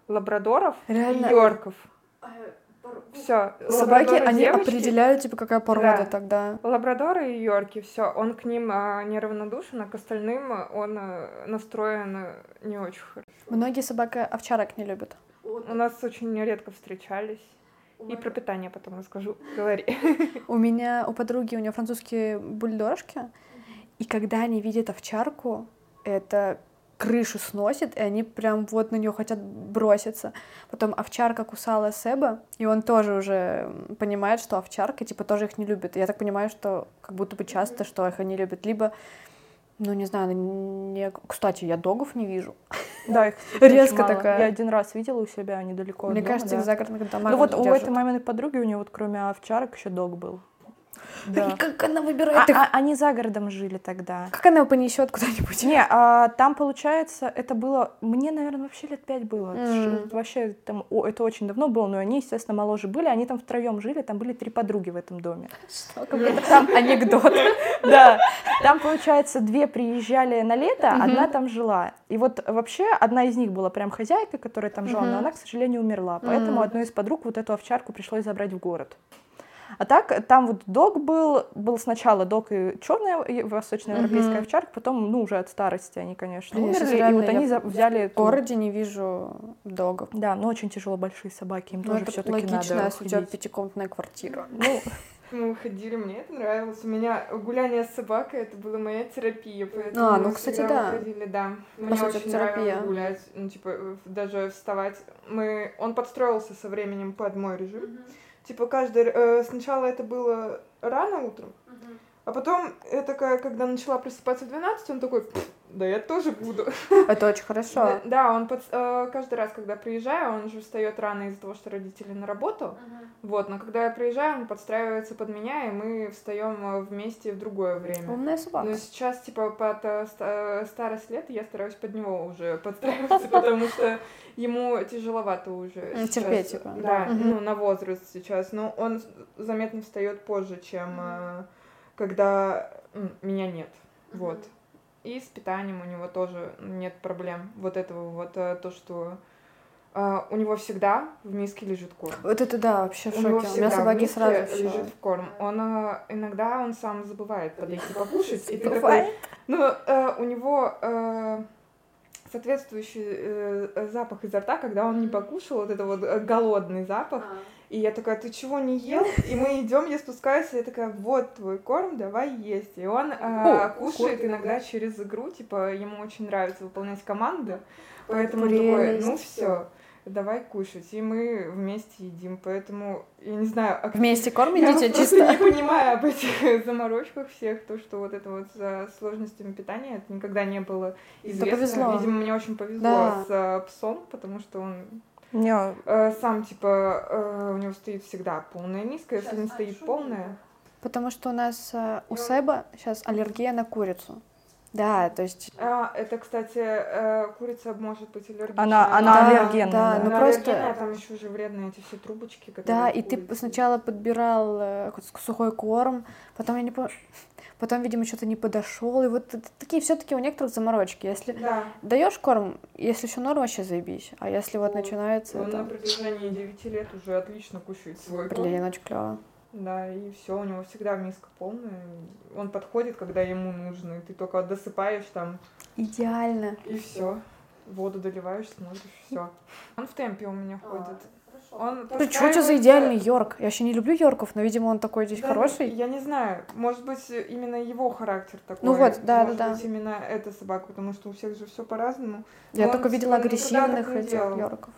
лабрадоров Реально. и йорков. Все. Собаки, они определяют, типа, какая порода Да. тогда. Лабрадоры и Йорки, все, он к ним а, неравнодушен, а к остальным он а, настроен а, не очень хорошо. Многие собаки овчарок не любят. У нас очень редко встречались. И про питание потом расскажу. Говори. У меня, у подруги, у нее французские бульдожки, и когда они видят овчарку, это крышу сносит, и они прям вот на нее хотят броситься. Потом овчарка кусала Себа, и он тоже уже понимает, что овчарка, типа, тоже их не любит. Я так понимаю, что как будто бы часто, что их они любят. Либо, ну, не знаю, не... Кстати, я догов не вижу. Да, их Резко такая. Я один раз видела у себя недалеко Мне кажется, их загородных домах Ну вот у этой маминой подруги, у нее вот кроме овчарок еще дог был. Да. И как она А- выбирает их? а- они за городом жили тогда. Как она его понесет куда-нибудь? Не, а, там, получается, это было... Мне, наверное, вообще лет пять было. М. Вообще, там, о, это очень давно было, но они, естественно, моложе были. Они там втроем жили, там были три подруги в этом доме. Какой-то там анекдот. Да, там, получается, две приезжали на лето, одна там жила. И вот вообще одна из них была прям хозяйка, которая там жила, но она, к сожалению, умерла. Поэтому одну из подруг вот эту овчарку пришлось забрать в город. А так, там вот дог был, был сначала дог и черная восточноевропейская Мгм. овчарка, потом, ну, уже от старости они, конечно, сейчас умерли, и вот они я взяли... В городе не вижу догов. Да, но очень тяжело большие собаки, им Ну, тоже это все-таки логично, надо если у тебя пятикомнатная квартира. Ну, Мы ходили, мне это нравилось. У меня гуляние с собакой это была моя терапия. Поэтому А, ну, мы кстати, да. выходили, да. По Мне сути, очень терапия. нравилось гулять, ну, типа, даже вставать. Мы... Он подстроился со временем под мой режим. Типа, каждый... э, сначала это было рано утром, а потом я такая, когда начала просыпаться в 12, он такой, «Пф, да я тоже буду. Это очень хорошо. Да, да, он под- э, каждый раз, когда приезжаю, он же встает рано из-за того, что родители на работу. Вот, но когда я приезжаю, он подстраивается под меня, и мы встаем э, вместе в другое время. Умная собака. Но сейчас, типа, под э, э, старость лет я стараюсь под него уже подстраиваться, потому что ему тяжеловато уже терпеть, типа. Да, ну, на возраст сейчас. Но он заметно встает позже, чем э, когда меня нет. Вот. И с питанием у него тоже нет проблем. Вот этого вот, э, то, что э, у него всегда в миске лежит корм. Вот это да, вообще в У него шоке. У всегда меня в собаки миске сразу всё. лежит в корм. Он э, иногда он сам забывает подойти покушать. И ты такой, ну, э, у него соответствующий запах изо рта, когда он не покушал, вот это вот голодный запах. И я такая, ты чего не ел? И мы идем, я спускаюсь, и я такая, вот твой корм, давай есть. И он э, кушает иногда через игру, типа, ему очень нравится выполнять команды. Поэтому он такой, ну все. давай кушать. И мы вместе едим, поэтому, я не знаю... а Вместе я кормите просто чисто? не понимаю об этих заморочках всех, то, что вот это вот за сложностями питания, это никогда не было известно. повезло. Видимо, мне очень повезло Да. с э, псом, потому что он Не, э, сам, типа, э, у него стоит всегда полная миска, если не стоит полная, Потому что у нас э, у Себа сейчас аллергия на курицу. Да, то есть... А, это, кстати, э, курица может быть аллергична. Она- она Да, аллергенная, Да, да. ну Она просто... аллергенная, там еще же вредные эти все трубочки, которые Да, и ты курице. сначала подбирал э, сухой корм, потом я не помню... Потом, видимо, что-то не подошел. И вот такие все-таки у некоторых заморочки. Если Да, даешь корм, если все норм, вообще заебись. А если вот начинается он на это... протяжении 9 лет уже отлично кушает свой корм. Блин, очень клево. Да, и все, у него всегда миска полная. Он подходит, когда ему нужно, и ты только досыпаешь там, Идеально. и все. Воду доливаешь, смотришь, все. Он в темпе у меня ходит. Он Ты что это за идеальный Йорк? Я вообще не люблю Йорков, но, видимо, он такой здесь Да, хороший. Я не знаю, может быть, именно его характер такой. Ну вот, да, может да, да. быть, именно эта собака, потому что у всех же все по-разному. Я он только видела агрессивных этих делал. Йорков.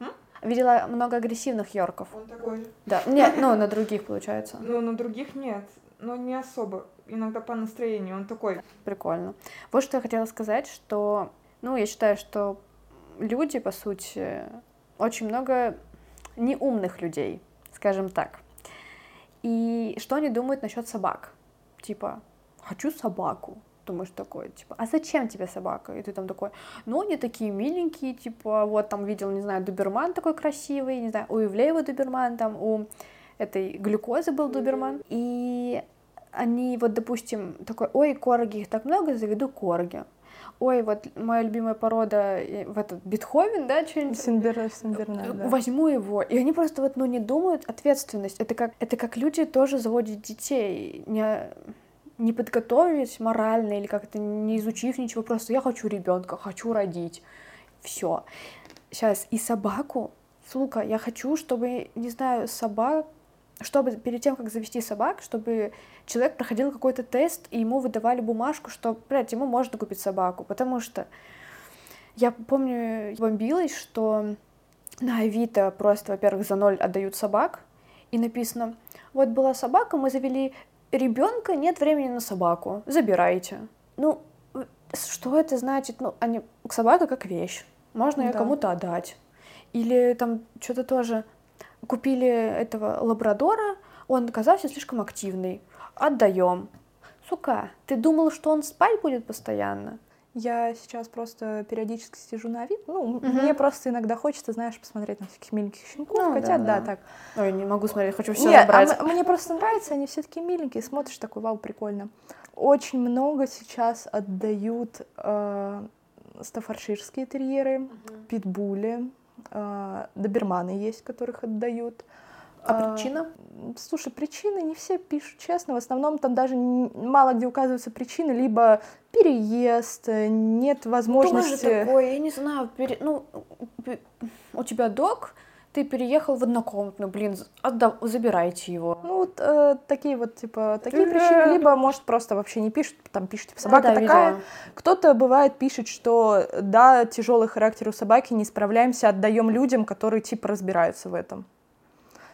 М? Видела много агрессивных Йорков. Он такой. Да. Нет, ну, на других, получается. Но на других нет. Но не особо. Иногда по настроению. Он такой. Прикольно. Вот что я хотела сказать, что, ну, я считаю, что люди, по сути, очень много неумных людей, скажем так. И что они думают насчет собак? Типа, хочу собаку. Думаешь такой, типа, а зачем тебе собака? И ты там такой, ну, они такие миленькие, типа, вот там видел, не знаю, доберман такой красивый, не знаю, у Ивлеева доберман, там у этой глюкозы был доберман. И они вот, допустим, такой, ой, корги, их так много, заведу корги. Ой, вот моя любимая порода, э, в этот Бетховен, да, что-нибудь. Синбер, Синбернар, да. Возьму его. И они просто вот, ну, не думают ответственность. Это как, это как люди тоже заводят детей, не, не подготовились морально или как-то не изучив ничего, просто я хочу ребенка, хочу родить. Все. Сейчас и собаку, сука, я хочу, чтобы, не знаю, собак, чтобы перед тем, как завести собак, чтобы человек проходил какой-то тест, и ему выдавали бумажку, что, блядь, ему можно купить собаку, потому что я помню, бомбилась, что на Авито просто, во-первых, за ноль отдают собак, и написано, вот была собака, мы завели ребенка, нет времени на собаку, забирайте. Ну, что это значит? Ну, они, собака как вещь, можно ее Да. кому-то отдать. Или там что-то тоже, купили этого лабрадора, он оказался слишком активный, отдаем. Сука, ты думал, что он спать будет постоянно? Я сейчас просто периодически сижу на вид. Ну, Мгм. мне просто иногда хочется, знаешь, посмотреть на всяких миленьких щенков, Ну, котят, да, да, да. так. Ой, не могу смотреть, хочу все Нет, а забрать. м- мне просто нравится, они все такие миленькие, смотришь такой, вау, прикольно. Очень много сейчас отдают э, стаффордширские терьеры, питбули, э, доберманы есть, которых отдают. А А, причина? Слушай, причины не все пишут честно. В основном там даже мало где указываются причины, либо переезд, э, нет Тоже возможности. такое, я не знаю, пере- ну, у тебя док, ты переехал в однокомнатную, блин, з- отда- забирайте его. Ну, вот э, такие вот, типа, такие причины, либо, может, просто вообще не пишут, там пишут, типа, собака Да-да, такая. видела. Кто-то, бывает, пишет, что, да, тяжелый характер у собаки, не справляемся, отдаем людям, которые, типа, разбираются в этом.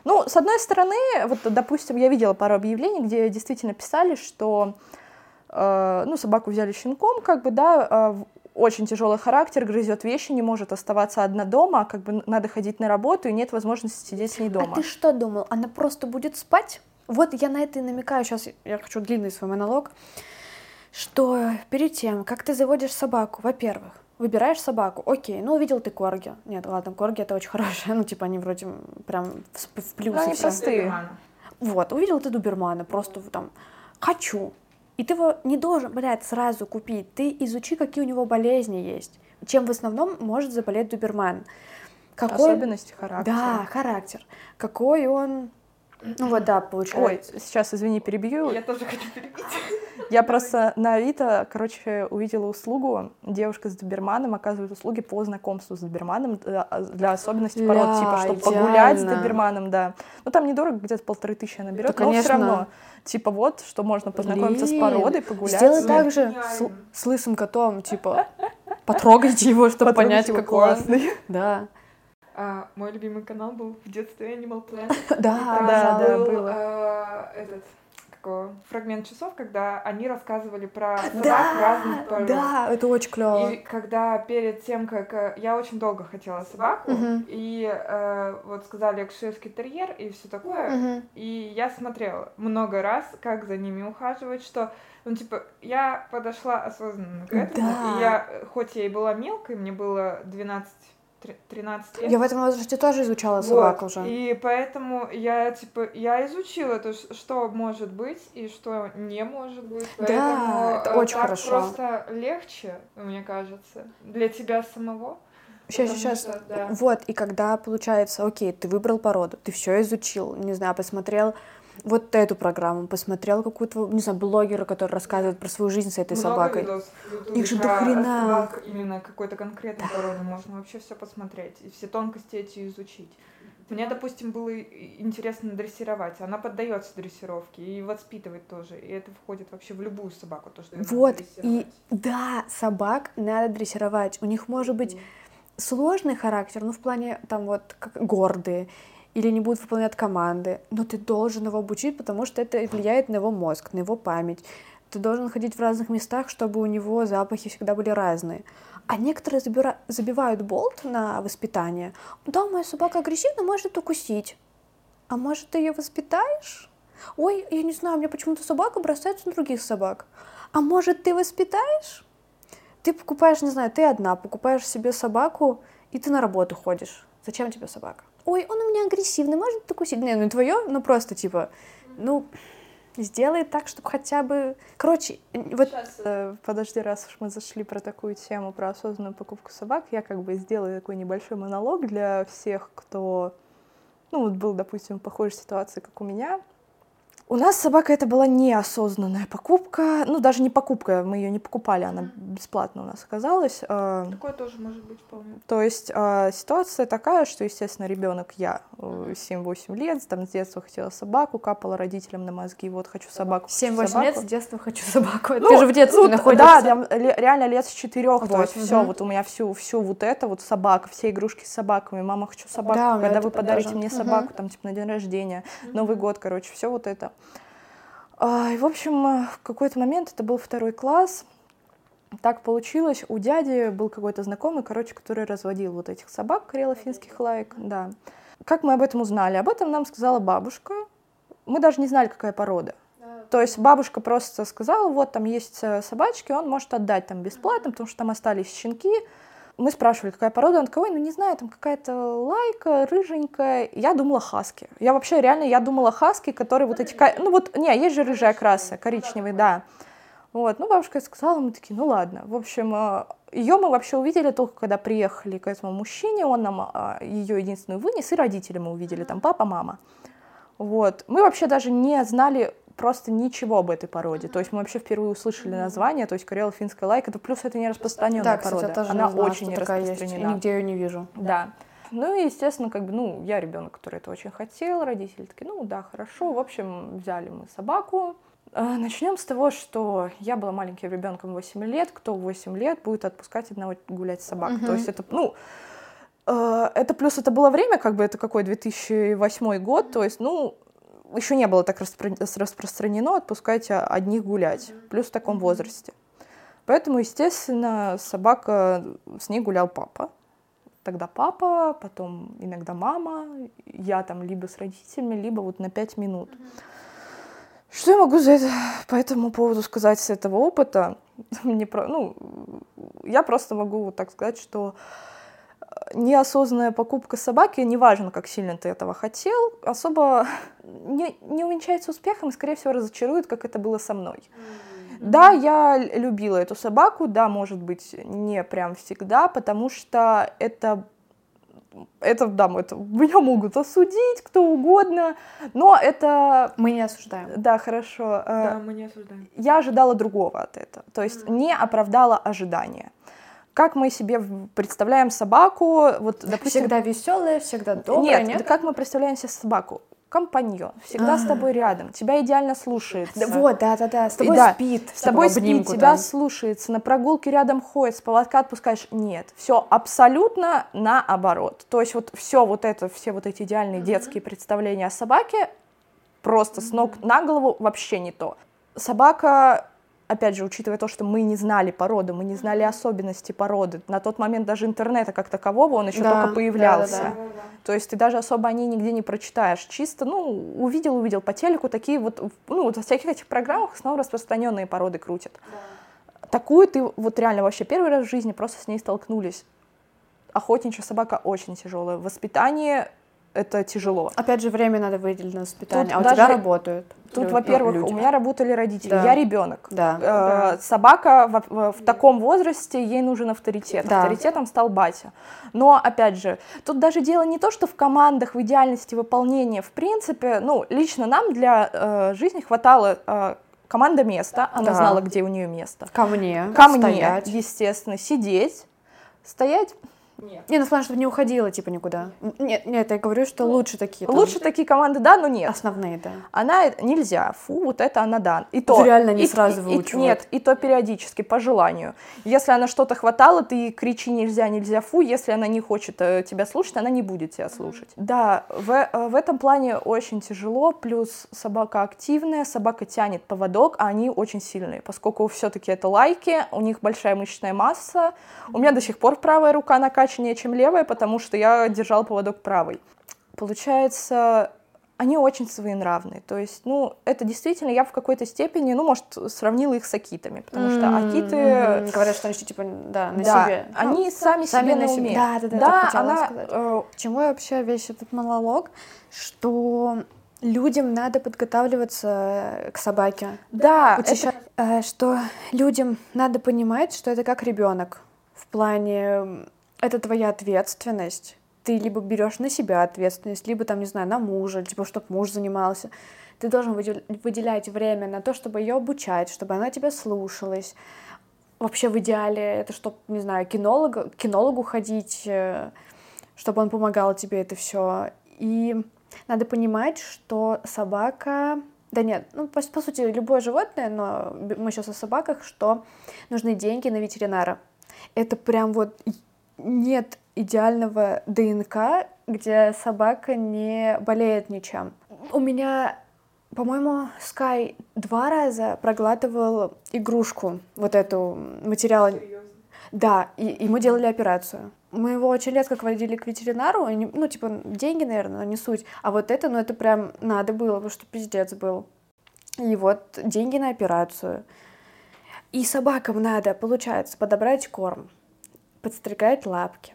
Ну, с одной стороны, вот, допустим, я видела пару объявлений, где действительно писали, что, э, ну, собаку взяли щенком, как бы, да, э, в- очень тяжелый характер, грызет вещи, не может оставаться одна дома, как бы надо ходить на работу, и нет возможности сидеть с ней дома. А ты что думал, она просто будет спать? Вот я на это и намекаю, сейчас я хочу длинный свой монолог, что перед тем, как ты заводишь собаку, во-первых, выбираешь собаку, окей, ну увидел ты корги. Нет, ладно, корги это очень хорошие, ну типа они вроде прям в, в плюсе Ну, они все. простые. Вот, увидел ты Дубермана, просто там, хочу. И ты его не должен, блядь, сразу купить. Ты изучи, какие у него болезни есть. Чем в основном может заболеть Дуберман. Какой... Особенности характера. Да, характер. Какой он... Ну вот, да, Ой, получается. сейчас, извини, перебью. Я тоже хочу перебить. Я просто на Авито, короче, увидела услугу. Девушка с доберманом оказывает услуги по знакомству с доберманом для, для особенностей пород, типа, чтобы погулять с доберманом, да. Ну, там недорого, где-то полторы тысячи она берет, Да, но все равно. Типа вот, что можно познакомиться с Блин, породой, погулять. Сделай с- так же с, с лысым котом, типа, потрогайте его, чтобы Потрогать понять, его какой он. классный. Да. А, мой любимый канал был в детстве Animal Planet. Да, да, да, был, э, этот фрагмент часов, когда они рассказывали про собак Да, разных пород. да, это очень клево. И когда перед тем, как э, я очень долго хотела собаку, Мгм. и э, вот сказали акширский терьер и все такое, и я смотрела много раз, как за ними ухаживать, что, ну, типа, я подошла осознанно к этому, Да. и я, э, хоть я и была мелкой, мне было 12 тр- 13 лет. Я в этом возрасте тоже изучала Вот, собак уже. И поэтому я, типа, я изучила то, что может быть и что не может быть. Да, Поэтому это э, очень так хорошо. просто легче, мне кажется, для тебя самого. Сейчас, потому сейчас. что, да. Вот, и когда получается, окей, ты выбрал породу, ты все изучил, не знаю, посмотрел вот эту программу, посмотрел какую-то, не знаю, блогера, который рассказывает про свою жизнь с этой Много собакой. видосов в Ютубе Их же дохрена. собак именно какой-то конкретной породы можно вообще все посмотреть и все тонкости эти изучить. Мне, допустим, было интересно дрессировать. Она поддается дрессировке и воспитывать тоже. И это входит вообще в любую собаку, то, что Вот, и да, собак надо дрессировать. У них может быть сложный характер, ну, в плане, там, вот, как гордые, или не будут выполнять команды, но ты должен его обучить, потому что это влияет на его мозг, на его память. Ты должен ходить в разных местах, чтобы у него запахи всегда были разные. А некоторые забира- забивают болт на воспитание. Да, моя собака агрессивна, может укусить. А может, ты ее воспитаешь? Ой, я не знаю, у меня почему-то собака бросается на других собак. А может, ты воспитаешь? Ты покупаешь, не знаю, ты одна, покупаешь себе собаку, и ты на работу ходишь. Зачем тебе собака? Ой, он у меня агрессивный, может укусить? Не, ну твое, ну просто типа, ну, сделай так, чтобы хотя бы... Короче, вот... Э, Подожди, раз уж мы зашли про такую тему, про осознанную покупку собак, я как бы сделаю такой небольшой монолог для всех, кто, ну, вот был, допустим, в похожей ситуации, как у меня. У нас собака это была неосознанная покупка, ну, даже не покупка, мы ее не покупали, она бесплатно у нас оказалась. Э, Такое тоже может быть вполне. То есть э, ситуация такая, что, естественно, ребенок я э, 7-8 лет, там с детства хотела собаку, капала родителям на мозги, вот хочу собаку. хочу 7-8 собаку. лет с детства хочу собаку. Ну, Ты же в детстве ну, находишься. Да, реально лет с четырех. То Вот, есть все, мгм. вот у меня всю, всю вот это, вот собака, все игрушки с собаками. Мама, хочу собаку. Да, Когда вы подарите тоже. мне собаку, там, типа, на день рождения, Новый год, короче, все вот это. А, и, в общем, э, в какой-то момент, это был второй класс, так получилось, у дяди был какой-то знакомый, короче, который разводил вот этих собак карело-финских лайк, да. Как мы об этом узнали? Об этом нам сказала бабушка. Мы даже не знали, какая порода. То есть бабушка просто сказала, вот там есть э, собачки, он может отдать там бесплатно, потому что там остались щенки. Мы спрашивали, какая порода, он такой, «Ой, ну не знаю, там какая-то лайка, рыженькая. Я думала хаски. Я вообще реально, я думала хаски, которые вот эти, ну вот, не, есть же рыжая краса, коричневый, да. Вот, ну бабушка сказала, мы такие, ну ладно. В общем, ее мы вообще увидели только когда приехали к этому мужчине, он нам ее единственную вынес, и родители мы увидели, там папа, мама. Вот. Мы вообще даже не знали просто ничего об этой породе. То есть мы вообще впервые услышали название, то есть карело-финская лайка, это плюс это не распространенная Да, кстати, порода. я тоже Она не знала, очень что не такая есть. И распространена. нигде ее не вижу. Да. Ну и, естественно, как бы, ну, я ребенок, который это очень хотел, родители такие, ну да, хорошо. В общем, взяли мы собаку. Начнем с того, что я была маленьким ребенком 8 лет. Кто в 8 лет будет отпускать одного гулять с собакой? То есть это, ну, э, это плюс это было время, как бы это какой 2008 год, то есть, ну, еще не было так распро- распространено отпускать а, одних гулять, плюс в таком возрасте. Поэтому, естественно, собака, с ней гулял папа. Тогда папа, потом иногда мама, я там либо с родителями, либо вот на пять минут. Что я могу за это, по этому поводу сказать с этого опыта? Мне про, ну, я просто могу вот так сказать, что неосознанная покупка собаки, неважно, как сильно ты этого хотел, особо не, не увенчается успехом и, скорее всего, разочарует, как это было со мной. Да, я любила эту собаку, да, может быть, не прям всегда, потому что это это, да, это, меня могут осудить кто угодно, но это... Мы не осуждаем. Да, хорошо. Да, мы не осуждаем. Я ожидала другого от этого, то есть не оправдала ожидания. Как мы себе представляем собаку, вот, допустим... Всегда веселая, всегда добрая, нет, нет? как мы представляем себе собаку? компаньон, всегда с тобой рядом, тебя идеально слушается. Да, вот, да-да-да, с И тобой да, спит. С тобой спит, обнимку тебя там. слушается, на прогулке рядом ходит, с поводка отпускаешь. Нет, все абсолютно наоборот. То есть вот все вот это, все вот эти идеальные детские представления о собаке просто с ног на голову вообще не то. Собака, опять же, учитывая то, что мы не знали породы, мы не знали особенности породы, на тот момент даже интернета как такового, он еще Да, только появлялся. да-да-да. То есть ты даже особо о ней нигде не прочитаешь. Чисто, ну, увидел, увидел по телеку, такие вот, ну, вот во всяких этих программах снова распространенные породы крутят. Такую ты вот реально вообще первый раз в жизни просто с ней столкнулись. Охотничья собака очень тяжелая. Воспитание это тяжело. Опять же, время надо выделить на воспитание, Тут а у тебя работают. Тут, ну, во-первых, люди. у меня работали родители, Да. я ребенок. Да. Э, Собака в, в- таком возрасте, ей нужен авторитет. Да. Авторитетом стал батя. Но, опять же, тут даже дело не то, что в командах, в идеальности выполнения. В принципе, ну, лично нам для э, жизни хватало э, команда места, она Да. знала, где у нее место. Ко мне. Ко мне, стоять. естественно, сидеть, стоять. Не, ну в плане, чтобы не уходила, типа, никуда. Нет, нет, я говорю, что лучше такие. там, Лучше такие команды, да, но нет. Основные, да. Она нельзя, фу, вот это она да. И то реально не и- сразу и- выучивают. Нет, и то периодически по желанию. Если она что-то хватало, ты кричи нельзя, нельзя, фу. Если она не хочет э, тебя слушать, она не будет тебя слушать. Да, в, э, в этом плане очень тяжело. Плюс собака активная, собака тянет поводок, а они очень сильные, поскольку все-таки это лайки, у них большая мышечная масса. У меня до сих пор правая рука накачаннее, чем левая, потому что я держала поводок правой. Получается, они очень своенравные. То есть, ну, это действительно, я в какой-то степени, ну, может, сравнила их с акитами, потому что акиты... мгм. Говорят, что они что, типа, да, на да, себе. они Ну, сами, сами себе на себе. Да, да, да, да так хотела она, сказать. э, К чему я вообще весь этот монолог? Что людям надо подготавливаться к собаке. да, Вот это- что людям надо понимать, что это как ребенок. В плане это твоя ответственность. Ты либо берешь на себя ответственность, либо там, не знаю, на мужа, типа, чтобы муж занимался. Ты должен выдел- выделять время на то, чтобы ее обучать, чтобы она тебя слушалась. Вообще в идеале это чтобы, не знаю, кинолога, кинологу ходить, э, чтобы он помогал тебе это все. И надо понимать, что собака... Да нет, ну, по, по сути, любое животное, но мы сейчас о собаках, что нужны деньги на ветеринара. Это прям вот нет идеального ДНК, где собака не болеет ничем. У меня, по-моему, Скай два раза проглатывал игрушку, вот эту материал. Да, и, мы делали операцию. Мы его очень редко водили к ветеринару, не- ну, типа, деньги, наверное, но не суть. А вот это, ну, это прям надо было, потому что пиздец был. И вот деньги на операцию. И собакам надо, получается, подобрать корм, подстригать лапки,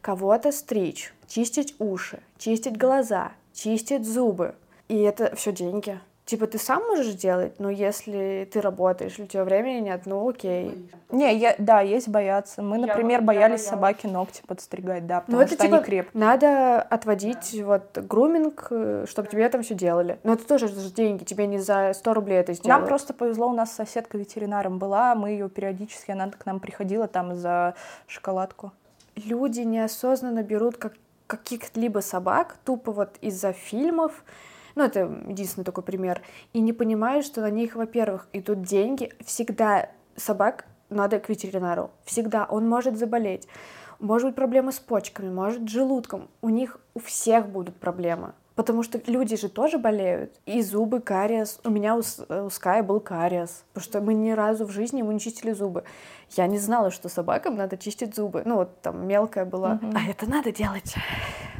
кого-то стричь, чистить уши, чистить глаза, чистить зубы. И это все деньги. Типа ты сам можешь сделать, но если ты работаешь, или у тебя времени нет, ну окей. Не, я, да, есть бояться. Мы, например, боялись собаки ногти подстригать, да, потому Ну это что типа они крепкие. надо отводить вот груминг, чтобы тебе там все делали. Но это тоже же деньги, тебе не за 100 рублей это сделают. Нам просто повезло, у нас соседка ветеринаром была, мы ее периодически, она к нам приходила там за шоколадку. люди неосознанно берут как, каких-либо собак тупо вот из-за фильмов, ну, это единственный такой пример, и не понимают, что на них, во-первых, идут деньги. Всегда собак надо к ветеринару. Всегда. Он может заболеть. Может быть проблемы с почками, может с желудком. У них у всех будут проблемы. Потому что люди же тоже болеют. И зубы, кариес. У меня у, С- у Ская был кариес. Потому что мы ни разу в жизни ему не чистили зубы. Я не знала, что собакам надо чистить зубы. Ну, вот там мелкая была. Мгм. А это надо делать.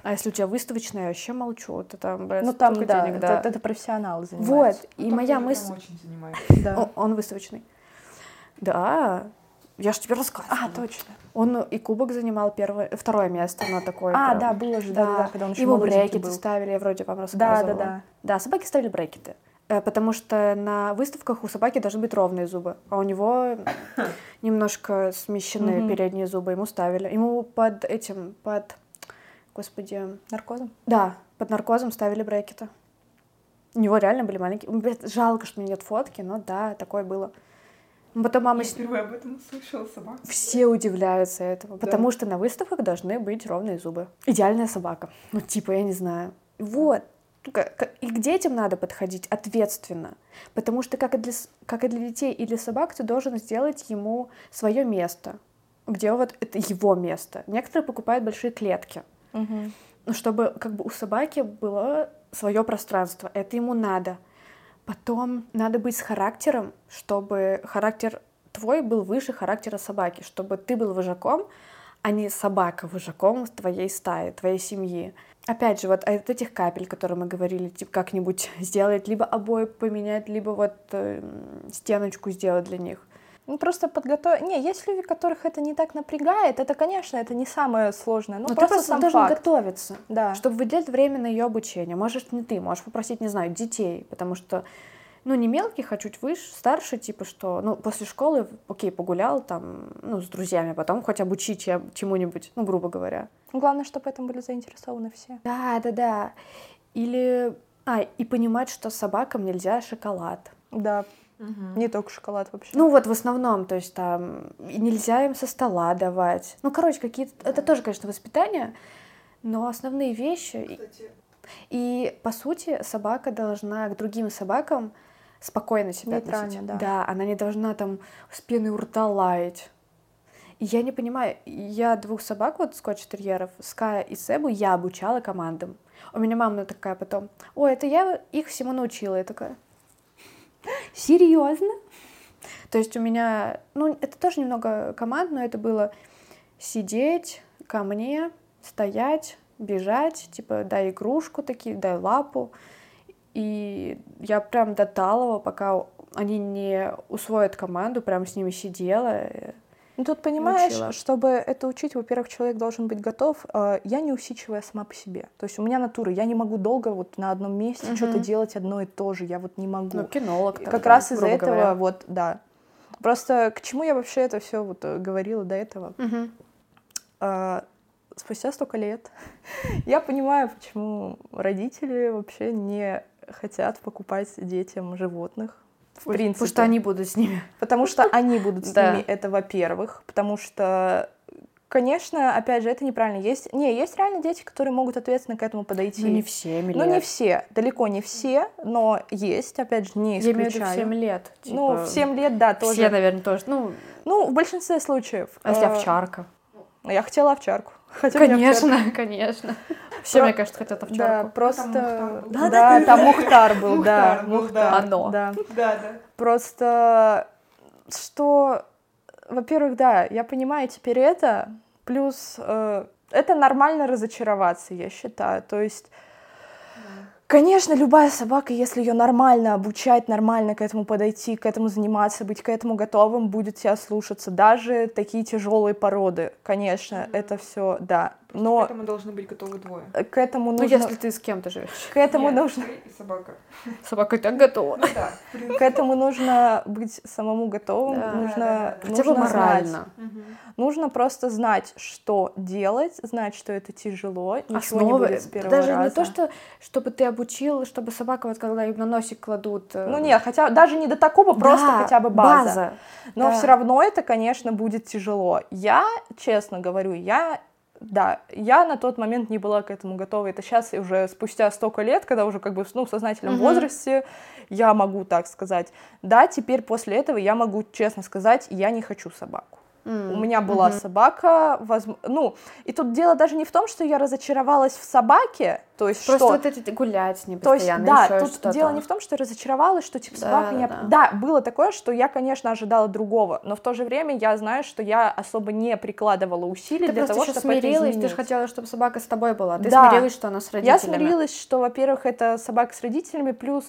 А если у тебя выставочная, я вообще молчу. Это там, блядь, Ну там, да, денег, это, это профессионалы Вот. занимаются. И моя мысль... очень занимается. Да. Он выставочный. Да, я же тебе рассказывала. А, точно. Он и кубок занимал первое, второе место на такое. А, прям. да, было же, да, да, да, когда он еще молоденький брекеты был. ставили, я вроде вам Да, рассказывала. да, да. Да, собаки ставили брекеты. Э, Потому что на выставках у собаки должны быть ровные зубы, а у него немножко смещены Мгм. передние зубы. Ему ставили. Ему под этим, под, господи, Наркозом? да, под наркозом ставили брекеты. У него реально были маленькие. Жалко, что у меня нет фотки, но да, такое было. Потом мама Я впервые об этом услышала собака. все удивляются этому, Да. потому что на выставках должны быть ровные зубы. Идеальная собака. Ну, типа, я не знаю. Вот. и к детям надо подходить ответственно, потому что как и для, как и для детей и для собак ты должен сделать ему свое место, где вот это его место. Некоторые покупают большие клетки, ну, чтобы как бы у собаки было свое пространство, это ему надо. Потом надо быть с характером, чтобы характер твой был выше характера собаки, чтобы ты был вожаком, а не собака вожаком твоей стаи, твоей семьи. Опять же, вот от этих капель, которые мы говорили, типа как-нибудь сделать, либо обои поменять, либо вот э, стеночку сделать для них. Ну, просто подготовить... Не, есть люди, которых это не так напрягает. Это, конечно, это не самое сложное. Ну, Но просто, ты просто сам должен факт. готовиться. Да. чтобы выделять время на ее обучение. Можешь не ты, можешь попросить, не знаю, детей, потому что, ну, не мелких, а чуть выше, старше, типа, что, ну, после школы, окей, погулял там, ну, с друзьями, потом хоть обучи чем- чему-нибудь, ну, грубо говоря. Главное, чтобы этом были заинтересованы все. Да, да, да. Или, а, и понимать, что собакам нельзя шоколад. Да, не только шоколад вообще. Ну, вот в основном, то есть там нельзя им со стола давать. Ну, короче, какие-то... Это тоже, конечно, воспитание, но основные вещи... и- И, по сути, собака должна к другим собакам спокойно себя Нейтрально, относить. да. Да, она не должна там с пеной у рта лаять. И я не понимаю, я двух собак, вот скотч-терьеров, Ская и Себу, я обучала командам. У меня мама такая потом, ой, это я их всему научила. Я такая, серьезно? То есть у меня, ну, это тоже немного команд, но это было сидеть ко мне, стоять, бежать, типа, дай игрушку такие, дай лапу. И я прям до талого, пока они не усвоят команду, прям с ними сидела. Ну, тут понимаешь, Научила. чтобы это учить, во-первых, человек должен быть готов. Э, Я не усидчивая сама по себе. То есть у меня натура, я не могу долго вот на одном месте Мгм. что-то делать одно и то же. Я вот не могу. Ну, кинолог. И как тогда, раз из-за этого, говоря. вот, да. Просто к чему я вообще это все вот э, говорила до этого? Мгм. А, спустя столько лет я понимаю, почему родители вообще не хотят покупать детям животных. В Пусть- принципе. Потому что они будут с ними. Потому что они будут с ними, это во-первых. Потому что, конечно, опять же, это неправильно. Есть, не, есть реально дети, которые могут ответственно к этому подойти. Ну, не в 7 лет. Ну, не все, далеко не все, но есть, опять же, не Я имею в виду в исключаю. 7 лет. Ну, типа, в 7 лет, да, тоже. Все, наверное, тоже. Ну, Ну, в большинстве случаев. а если Э, овчарка? Я хотела овчарку. Хотя. Конечно, конечно. Все, Про- мне кажется, хотят Да, овчарку. просто... Мухтар был. Да, Да, да, там Мухтар был, да. Мухтар да. Мухтар, Оно. Да. Да, да. Просто, что, во-первых, да, я понимаю теперь это, плюс э, это нормально разочароваться, я считаю. То есть, конечно, любая собака, если ее нормально обучать, нормально к этому подойти, к этому заниматься, быть к этому готовым, будет тебя слушаться. Даже такие тяжелые породы, конечно, это все, да. К Но этому должны быть готовы двое. к этому Ну, нужно... если ты с кем-то живешь. К этому Нет, нужно... ты и собака. Собака и так готова. Ну да. К этому нужно быть самому готовым, Да, нужно, да, да. Нужно знать. морально. Мгм. Нужно просто знать, что делать, знать, что это тяжело, ничего не Основы. будет с первого Даже раза. не то, что чтобы ты обучил, чтобы собака, вот когда им на носик кладут. э, Ну нет, хотя даже не до такого, просто да, хотя бы база. Но да. все равно это, конечно, будет тяжело. Я, честно говорю, я да, я на тот момент не была к этому готова. Это сейчас уже спустя столько лет, когда уже как бы ну, в сознательном Мгм. возрасте, я могу так сказать. Да, теперь после этого я могу честно сказать, я не хочу собаку. М, У меня была мгм. собака, возм- ну, и тут дело даже не в том, что я разочаровалась в собаке, то есть Просто что... вот эти гулять ним То есть, да, тут что-то. дело не в том, что я разочаровалась, что типа Да, собака да, не... да. Да, было такое, что я, конечно, ожидала другого, но в то же время я знаю, что я особо не прикладывала усилий Ты для того, чтобы это смирилась, ты же хотела, чтобы собака с тобой была. Ты Да. смирилась, что она с Я родителями. смирилась, что, во-первых, это собака с родителями, плюс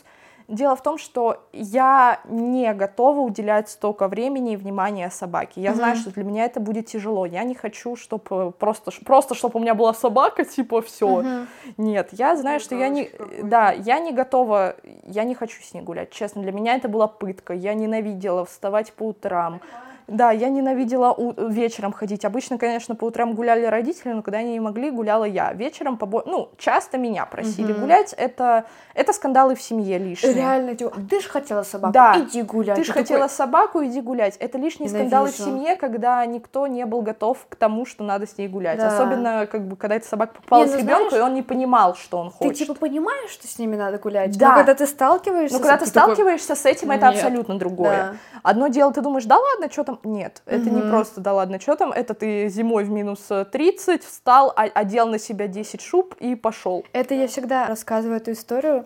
дело в том, что я не готова уделять столько времени и внимания собаке. Я знаю, Мгм. что для меня это будет тяжело. Я не хочу, чтобы просто, просто чтобы у меня была собака, типа все. Мгм. Нет, я знаю, что я не, да, я не готова, я не хочу с ней гулять. Честно, для меня это была пытка. Я ненавидела вставать по утрам. Да, я ненавидела у- вечером ходить. Обычно, конечно, по утрам гуляли родители, но когда они не могли, гуляла я. Вечером, побо... ну, часто меня просили Мгм. гулять. Это, это скандалы в семье лишние. Реально, типа, ты же хотела собаку, Да. иди гулять. Ты же такой, хотела собаку, иди гулять. Это лишние скандалы в Ненавижу. семье, когда никто не был готов к тому, что надо с ней гулять. Да. Особенно, как бы, когда эта собака попалась ну ребенку, знаешь, и он не понимал, что он Ты хочет. типа понимаешь, что с ними надо гулять? Да. Но когда ты сталкиваешься... Но когда ты такой, сталкиваешься с этим, это «Нет». абсолютно другое. Да. Одно дело, ты думаешь, да ладно, что там? Нет, это не просто да ладно, что там. Это ты зимой в минус э, 30 встал, а- одел на себя 10 шуб и пошел. Это я всегда рассказываю эту историю.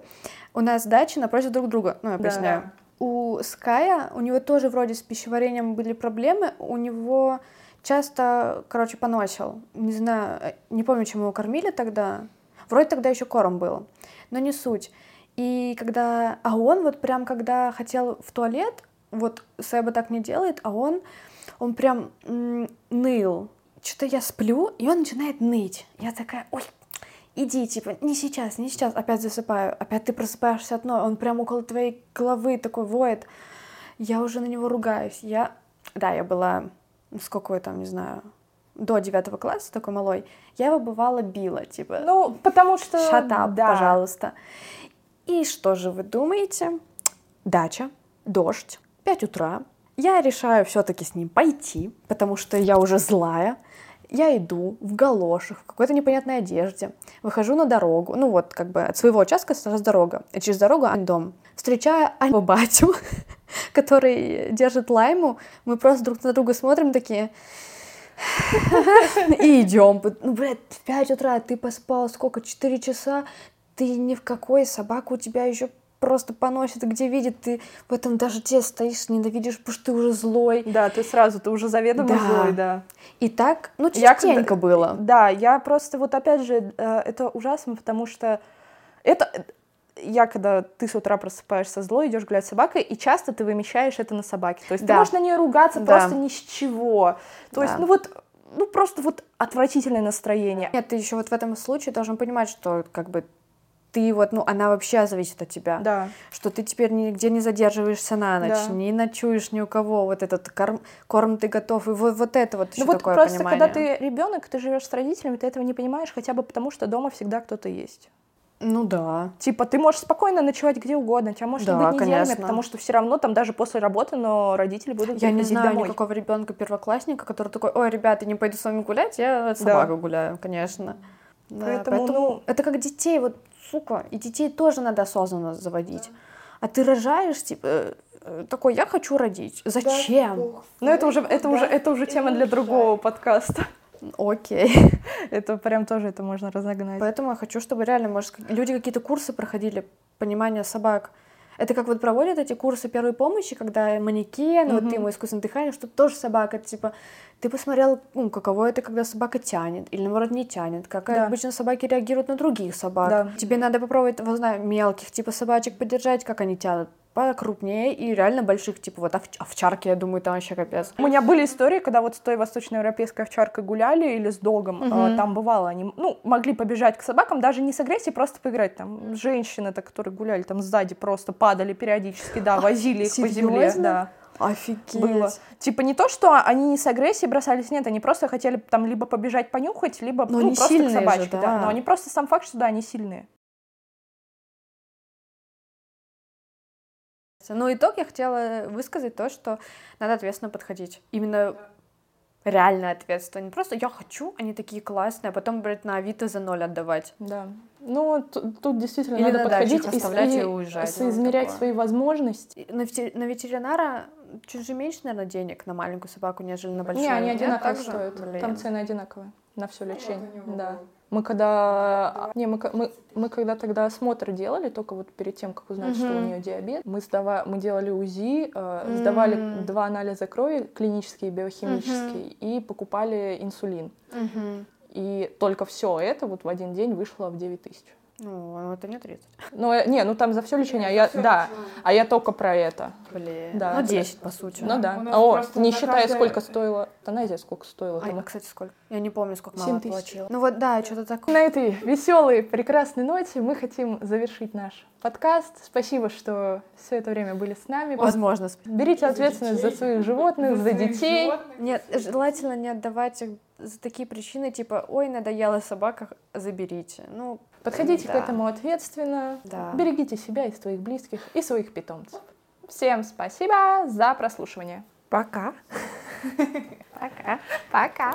У нас дачи напротив друг друга, ну, я Да. поясняю. У Ская, у него тоже вроде с пищеварением были проблемы, у него часто, короче, поносил. Не знаю, э, не помню, чем его кормили тогда. Вроде тогда еще корм был, но не суть. И когда... А он вот прям, когда хотел в туалет, вот Сэба так не делает, а он, он прям ныл. Что-то я сплю, и он начинает ныть. Я такая, ой, иди, типа, не сейчас, не сейчас, опять засыпаю, опять ты просыпаешься от одной, он прям около твоей головы такой воет. Я уже на него ругаюсь. Я, да, я была, сколько я там, не знаю, до девятого класса такой малой, я его бывало била, типа, Ну, потому что... up, да. пожалуйста. И что же вы думаете? Дача, дождь, 5 утра. Я решаю все-таки с ним пойти, потому что я уже злая. Я иду в галошах, в какой-то непонятной одежде. Выхожу на дорогу. Ну вот, как бы от своего участка сразу дорога. И через дорогу дом. Встречаю Аню батю, который держит лайму. Мы просто друг на друга смотрим такие... И идем. Ну, блядь, в 5 утра ты поспал сколько? 4 часа? Ты ни в какой, собака у тебя еще просто поносит, где видит, ты в этом дожде стоишь, ненавидишь, потому что ты уже злой. Да, ты сразу, ты уже заведомо Да. злой, да. И так, ну, Я частенько когда- было. Да, я просто вот опять же, э, это ужасно, потому что это я когда ты с утра просыпаешься злой, идешь гулять с собакой, и часто ты вымещаешь это на собаке. То есть ты Да. можешь на нее ругаться Да. просто ни с чего. То есть, Да. ну вот, ну просто вот отвратительное настроение. Нет, ты еще вот в этом случае должен понимать, что как бы ты вот, ну, она вообще зависит от тебя. Да. Что ты теперь нигде не задерживаешься на ночь, Да. не ночуешь ни у кого, вот этот корм, корм ты готов, и вот, вот это вот еще Ну вот такое просто, понимание. когда ты ребенок, ты живешь с родителями, ты этого не понимаешь, хотя бы потому, что дома всегда кто-то есть. Ну да. Типа, ты можешь спокойно ночевать где угодно, тебя может Да, не быть неделями, конечно. потому что все равно там даже после работы, но родители будут Я не знаю домой. никакого ребенка первоклассника, который такой, ой, ребята, не пойду с вами гулять, я с Да. гуляю, конечно. Да, Поэтому, ну- это как детей, вот, сука, и детей тоже надо осознанно заводить. А ты рожаешь, типа, э, такой, я хочу родить. Зачем? Ну это уже, это уже, это уже тема для другого подкаста. Окей. Это прям тоже это можно разогнать. Поэтому я хочу, чтобы реально, может, люди какие-то курсы проходили, понимание собак. Это как вот проводят эти курсы первой помощи, когда манекен, вот Мгм. ты ему искусственное дыхание, что тоже собака, типа, ты посмотрел, ну, каково это, когда собака тянет, или наоборот не тянет, как Да. обычно собаки реагируют на других собак. Да. Тебе надо попробовать, вот знаю, мелких типа собачек поддержать, как они тянут, покрупнее и реально больших, типа вот овч- овчарки, я думаю, там вообще капец. У меня были истории, когда вот с той восточноевропейской овчаркой гуляли или с догом, Мгм. э, там бывало, они, ну, могли побежать к собакам, даже не с агрессией, просто поиграть. Там женщины-то, которые гуляли там сзади, просто падали периодически, да, возили их по земле, серьезно? да. Офигеть. Было. Типа не то, что они не с агрессией бросались, нет, они просто хотели там либо побежать понюхать, либо Но ну, просто к же, собачке, да. да. Но они просто сам факт, что да, они сильные. Ну, итог я хотела высказать то, что надо ответственно подходить. Именно реально ответственно. Не просто я хочу, они такие классные, а потом, блядь, на Авито за ноль отдавать. Да. Ну, тут действительно Или надо на подходить и, и и уезжать, ну, соизмерять такое. свои возможности. На, на ветеринара чуть же меньше, наверное, денег на маленькую собаку, нежели на большую. Не, они одинаково же? стоят. Блин. Там цены одинаковые на все лечение. Да. Мы когда не мы, мы, мы когда тогда осмотр делали только вот перед тем как узнать что у нее диабет мы сдава мы делали УЗИ э, сдавали М. два анализа крови клинические и биохимические и покупали инсулин Мгм. и только все это вот в один день вышло в 9 тысяч Ну, ну, это не 30. Ну, э, не, ну там за все лечение, а я, да, а я только про это. Блин. Да. Ну, 10, по сути. Ну да. А, О, не считая, каждое- сколько стоило. Тонезия сколько стоила. А, там. а, кстати, сколько? Я не помню, сколько Семь мама тысяч. платила. Ну вот, да, что-то такое. На этой веселой, прекрасной ноте мы хотим завершить наш подкаст. Спасибо, что все это время были с нами. Возможно. Берите ответственность за своих животных, за своих детей. животных. Нет, желательно не отдавать их за такие причины, типа, ой, надоела собака, заберите. Ну, Подходите к Да. этому ответственно. Да. Берегите себя и своих близких, и своих питомцев. Всем спасибо за прослушивание. пока. Пока. Пока.